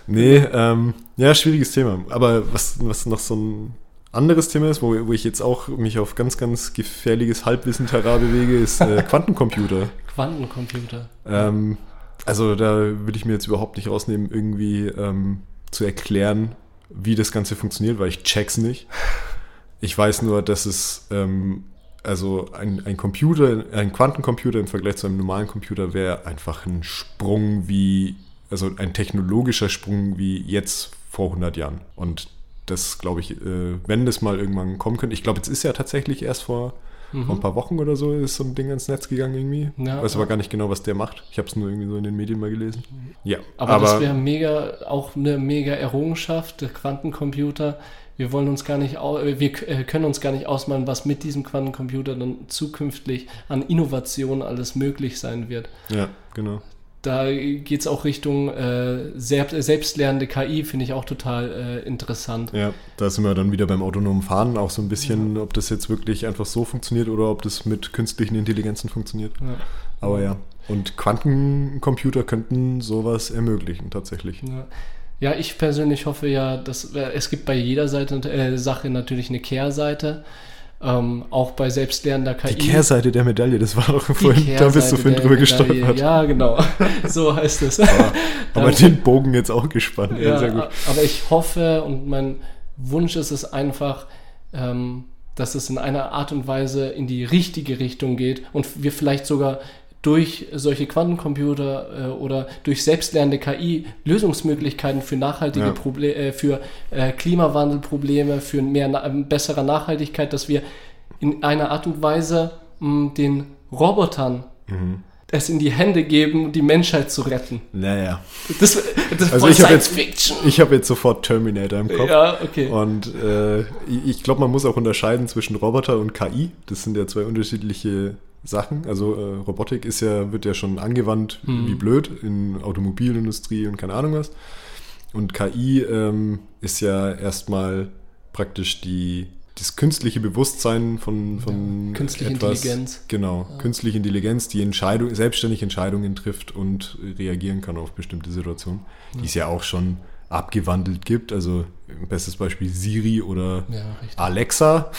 nee, ähm, ja, schwieriges Thema. Aber was, was noch so ein anderes Thema ist, wo, wo ich jetzt auch mich auf ganz, ganz gefährliches Halbwissen-Terrain bewege, ist äh, *laughs* Quantencomputer. Quantencomputer. Ähm, also da würde ich mir jetzt überhaupt nicht rausnehmen, irgendwie ähm, zu erklären, wie das Ganze funktioniert, weil ich check's nicht. Ich weiß nur, dass es ähm, also ein, ein Computer, ein Quantencomputer im Vergleich zu einem normalen Computer wäre einfach ein Sprung wie, also ein technologischer Sprung wie jetzt vor 100 Jahren. Und das glaube ich, äh, wenn das mal irgendwann kommen könnte. Ich glaube, jetzt ist ja tatsächlich erst vor, vor ein paar Wochen oder so ist so ein Ding ans Netz gegangen irgendwie. Ja, weiß ja. aber gar nicht genau, was der macht. Ich habe es nur irgendwie so in den Medien mal gelesen. Ja, Aber, das wäre mega, auch eine mega Errungenschaft, der Quantencomputer. Wir wollen uns gar nicht, äh, wir äh, können uns gar nicht ausmalen, was mit diesem Quantencomputer dann zukünftig an Innovation alles möglich sein wird. ja, genau. Da geht es auch Richtung äh, selbst, selbstlernende KI, finde ich auch total äh, interessant. Ja, da sind wir dann wieder beim autonomen Fahren auch so ein bisschen, ob das jetzt wirklich einfach so funktioniert oder ob das mit künstlichen Intelligenzen funktioniert. Ja. Aber ja. Und Quantencomputer könnten sowas ermöglichen, tatsächlich. Ja. Ja, ich persönlich hoffe ja, dass äh, es gibt bei jeder Seite, äh, Sache natürlich eine Kehrseite. Ähm, auch bei selbstlernender KI. Die Kehrseite der Medaille, das war doch Die vorhin, da bist du vorhin drüber gestolpert. Ja, genau. *laughs* so heißt es. Aber *laughs* Danke. den Bogen jetzt auch gespannt. Ja, Ja, sehr gut. aber ich hoffe und mein Wunsch ist es einfach, ähm, dass es in einer Art und Weise in die richtige Richtung geht und wir vielleicht sogar durch solche Quantencomputer äh, oder durch selbstlernende KI Lösungsmöglichkeiten für nachhaltige Ja. Probleme, äh, für äh, Klimawandelprobleme, für mehr na bessere Nachhaltigkeit, dass wir in einer Art und Weise mh, den Robotern Mhm. es in die Hände geben, die Menschheit zu retten. Naja. Das, das ist Also ich habe Science jetzt, Fiction. ich hab jetzt sofort Terminator im Kopf. Ja, okay. Und äh, ich glaube, man muss auch unterscheiden zwischen Roboter und KI. Das sind ja zwei unterschiedliche Sachen. Also äh, Robotik ist ja, wird ja schon angewandt Mhm. wie blöd in Automobilindustrie und keine Ahnung was. Und KI ähm, ist ja erstmal praktisch die, das künstliche Bewusstsein von, von künstliche Intelligenz. Genau, künstliche Intelligenz, die Entscheidung, selbstständig Entscheidungen trifft und reagieren kann auf bestimmte Situationen, die es ja auch schon abgewandelt gibt. Also bestes Beispiel Siri oder Ja. Alexa,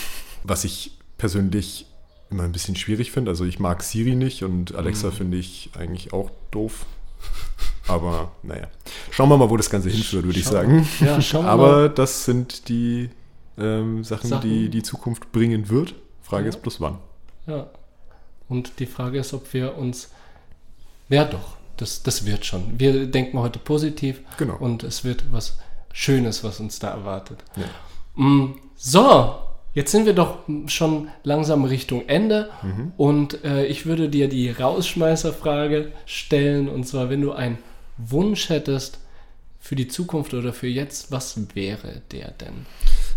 was ich persönlich immer ein bisschen schwierig finde. Also ich mag Siri nicht und Alexa Mhm. finde ich eigentlich auch doof. *laughs* Aber naja, schauen wir mal, wo das Ganze hinführt, würde ich sagen. Ja, schauen wir Aber mal. das sind die ähm, Sachen, Sachen. die die Zukunft bringen wird. Frage Ja. ist bloß wann. Ja. Und die Frage ist, ob wir uns. Ja, doch, das, das wird schon. Wir denken heute positiv Genau. und es wird was Schönes, was uns da erwartet. Ja. Mm, So, jetzt sind wir doch schon langsam Richtung Ende Mhm. und äh, ich würde dir die Rausschmeißerfrage stellen und zwar, wenn du einen Wunsch hättest für die Zukunft oder für jetzt, was wäre der denn?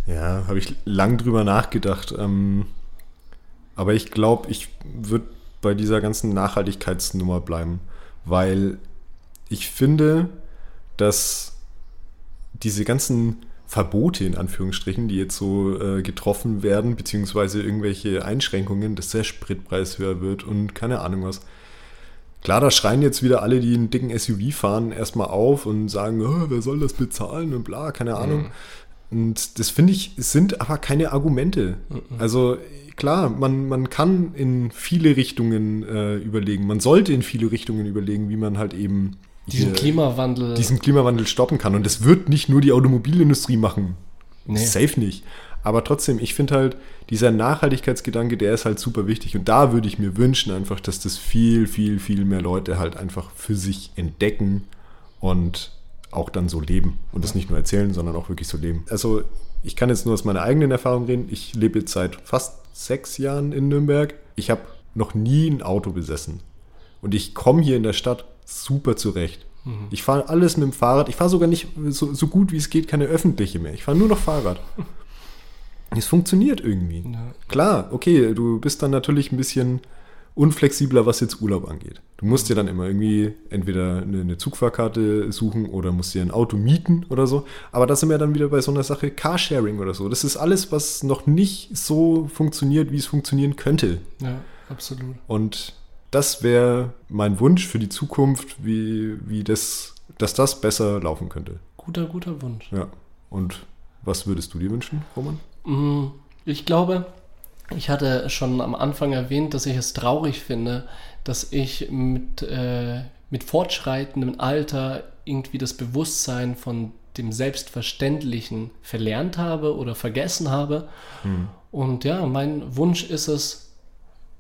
Ja, habe ich lang drüber nachgedacht. Ähm, aber ich glaube, ich würde bei dieser ganzen Nachhaltigkeitsnummer bleiben, weil ich finde, dass diese ganzen Verbote in Anführungsstrichen, die jetzt so äh, getroffen werden, beziehungsweise irgendwelche Einschränkungen, dass der Spritpreis höher wird und keine Ahnung was. Klar, da schreien jetzt wieder alle, die einen dicken SUV fahren, erstmal auf und sagen, "Oh, wer soll das bezahlen und bla, keine Ahnung. Und das finde ich, sind aber keine Argumente. Also klar, man, man kann in viele Richtungen äh, überlegen, man sollte in viele Richtungen überlegen, wie man halt eben Diesen hier- Klimawandel. diesen Klimawandel stoppen kann. Und das wird nicht nur die Automobilindustrie machen. Nee. Safe nicht. Aber trotzdem, ich finde halt, dieser Nachhaltigkeitsgedanke, der ist halt super wichtig. Und da würde ich mir wünschen einfach, dass das viel, viel, viel mehr Leute halt einfach für sich entdecken und auch dann so leben. Und das nicht nur erzählen, sondern auch wirklich so leben. Also ich kann jetzt nur aus meiner eigenen Erfahrung reden. Ich lebe jetzt seit fast sechs Jahren in Nürnberg. Ich habe noch nie ein Auto besessen. Und ich komme hier in der Stadt super zurecht. Ich fahre alles mit dem Fahrrad. Ich fahre sogar nicht so, so gut wie es geht keine öffentliche mehr. Ich fahre nur noch Fahrrad. *laughs* Es funktioniert irgendwie. Ja. Klar, okay, du bist dann natürlich ein bisschen unflexibler, was jetzt Urlaub angeht. Du musst dir dann immer irgendwie entweder eine, eine Zugfahrkarte suchen oder musst dir ein Auto mieten oder so. Aber da sind wir dann wieder bei so einer Sache Carsharing oder so. Das ist alles, was noch nicht so funktioniert, wie es funktionieren könnte. ja, absolut. Und das wäre mein Wunsch für die Zukunft, wie, wie das, dass das besser laufen könnte. Guter, guter Wunsch. Ja. Und was würdest du dir wünschen, Roman? Mm, Ich glaube, ich hatte schon am Anfang erwähnt, dass ich es traurig finde, dass ich mit, äh, mit fortschreitendem Alter irgendwie das Bewusstsein von dem Selbstverständlichen verlernt habe oder vergessen habe. Und ja, mein Wunsch ist es,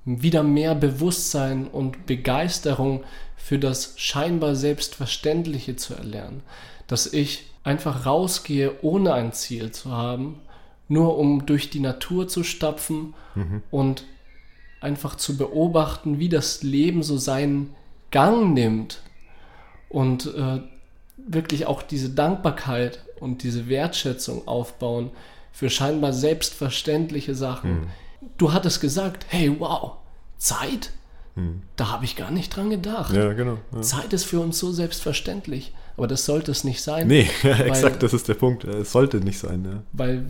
wieder mehr Bewusstsein und Begeisterung für das scheinbar Selbstverständliche zu erlernen. Dass ich einfach rausgehe, ohne ein Ziel zu haben, nur um durch die Natur zu stapfen und einfach zu beobachten, wie das Leben so seinen Gang nimmt und äh, wirklich auch diese Dankbarkeit und diese Wertschätzung aufbauen für scheinbar selbstverständliche Sachen. Du hattest gesagt, hey, wow, Zeit? Da habe ich gar nicht dran gedacht. Ja, genau. Ja. Zeit ist für uns so selbstverständlich, aber das sollte es nicht sein. Nee, ja, *laughs* Weil- exakt, das ist der Punkt. Es sollte nicht sein. Ja. weil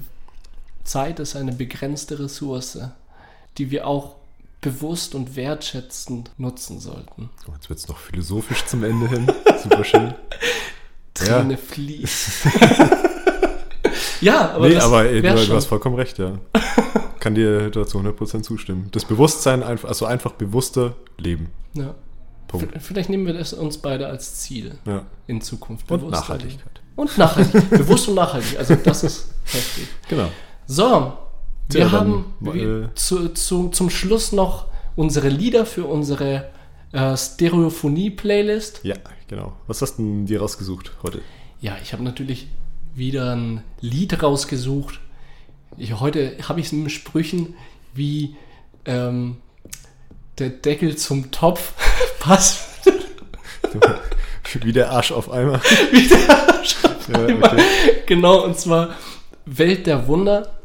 Zeit ist eine begrenzte Ressource, die wir auch bewusst und wertschätzend nutzen sollten. Oh, jetzt wird es noch philosophisch zum Ende hin. *laughs* Super schön. Ja. Träne fließt. *laughs* ja, aber nee, das aber ey, du, du schon. hast vollkommen recht, ja. Kann dir dazu 100% zustimmen. Das Bewusstsein, einfach, also einfach bewusster leben. Ja. Punkt. Vielleicht nehmen wir das uns beide als Ziel Ja. in Zukunft. Und Nachhaltigkeit. leben. Und nachhaltig. *laughs* bewusst und nachhaltig. Also das ist heftig. Genau. So, wir dann, haben äh, wie, zu, zu, zum Schluss noch unsere Lieder für unsere äh, Stereophonie-Playlist. Ja, genau. Was hast du denn dir rausgesucht heute? Ja, ich habe natürlich wieder ein Lied rausgesucht. Ich, heute habe ich es mit Sprüchen wie ähm, der Deckel zum Topf *laughs* passt. *laughs* Wie der Arsch auf einmal. *laughs* wie der Arsch auf Ja, einmal. okay. Genau, und zwar Welt der Wunder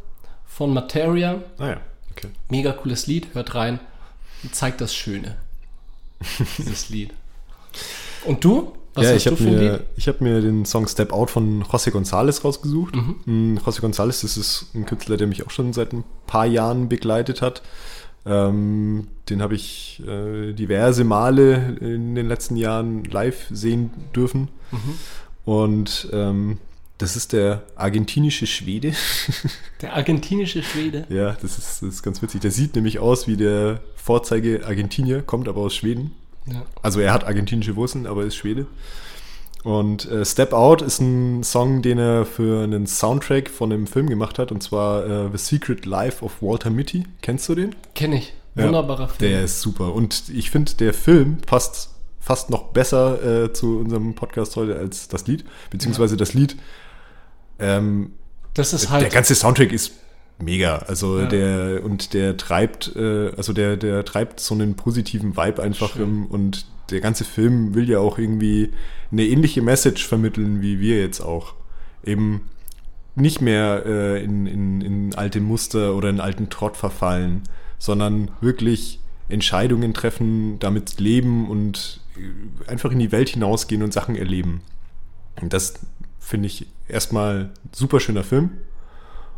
von Materia. Naja, okay. Mega cooles Lied, hört rein und zeigt das Schöne. Dieses Lied. Und du? Was ja, ich habe mir, ich hab mir den Song Step Out von José González rausgesucht. Mhm. Mm, José González, das ist ein Künstler, der mich auch schon seit ein paar Jahren begleitet hat. Ähm, den habe ich äh, diverse Male in den letzten Jahren live sehen dürfen. Mhm. Und ähm, das ist der argentinische Schwede. *laughs* Der argentinische Schwede. ja, das ist, das ist ganz witzig. Der sieht nämlich aus wie der Vorzeige Argentinier, kommt aber aus Schweden. Ja. Also er hat argentinische Wurzeln, aber ist Schwede. Und äh, Step Out ist ein Song, den er für einen Soundtrack von einem Film gemacht hat, und zwar äh, The Secret Life of Walter Mitty. Kennst du den? Kenne ich. Ja, Wunderbarer Film. Der ist super. Und ich finde, der Film passt fast noch besser äh, zu unserem Podcast heute als das Lied. Beziehungsweise das Lied, ähm, das ist der halt. ganze Soundtrack ist mega. Also Ja. der und der treibt, äh, also der, der treibt so einen positiven Vibe einfach im, und der ganze Film will ja auch irgendwie eine ähnliche Message vermitteln, wie wir jetzt auch. Eben nicht mehr äh, in, in, in alte Muster oder in alten Trott verfallen, sondern wirklich Entscheidungen treffen, damit leben und äh, einfach in die Welt hinausgehen und Sachen erleben. Und das finde ich erstmal super schöner Film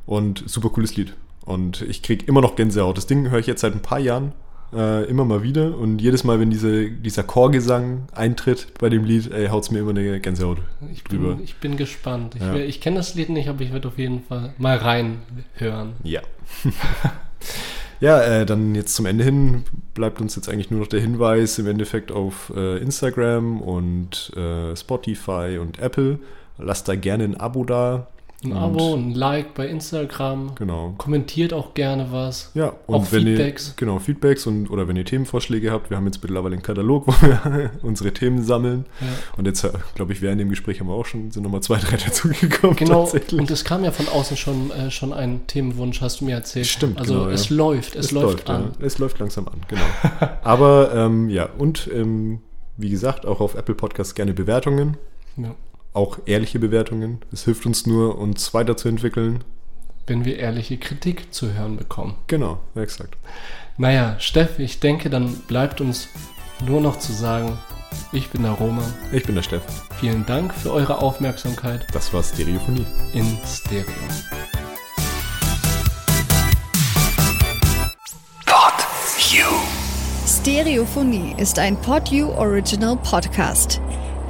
und super cooles Lied. Und ich kriege immer noch Gänsehaut. Das Ding höre ich jetzt seit ein paar Jahren äh, immer mal wieder. Und jedes Mal, wenn diese, dieser Chorgesang eintritt bei dem Lied, ey, haut es mir immer eine Gänsehaut ich, drüber. bin, ich bin gespannt. Ich, Ja. ich kenne das Lied nicht, aber ich werde auf jeden Fall mal reinhören. Ja. *laughs* ja, äh, dann jetzt zum Ende hin bleibt uns jetzt eigentlich nur noch der Hinweis im Endeffekt auf äh, Instagram und äh, Spotify und Apple. Lasst da gerne ein Abo da. Ein Und- Abo, ein Like bei Instagram. Genau. Kommentiert auch gerne was. Ja, und Auch wenn Feedbacks. ihr genau Feedbacks und oder wenn ihr Themenvorschläge habt, wir haben jetzt mittlerweile einen Katalog, *laughs* wo wir unsere Themen sammeln. Ja. Und jetzt, glaube ich, während dem Gespräch haben wir auch schon, sind nochmal zwei, drei *laughs* dazugekommen. Genau, und es kam ja von außen schon, äh, schon ein Themenwunsch, hast du mir erzählt. Stimmt, Also genau, es ja. läuft, es, läuft, an. Ja. Es läuft langsam an, genau. *laughs* Aber ähm, ja, und ähm, wie gesagt, auch auf Apple Podcasts gerne Bewertungen, Ja. Auch ehrliche Bewertungen. Es hilft uns nur, uns weiterzuentwickeln. wenn wir ehrliche Kritik zu hören bekommen. Genau, exakt. Naja, Steff, ich denke, dann bleibt uns nur noch zu sagen, ich bin der Roma. Ich bin der Steff. Vielen Dank für eure Aufmerksamkeit Das war Stereophonie. in Stereo. Stereophonie ist ein PodU Original Podcast.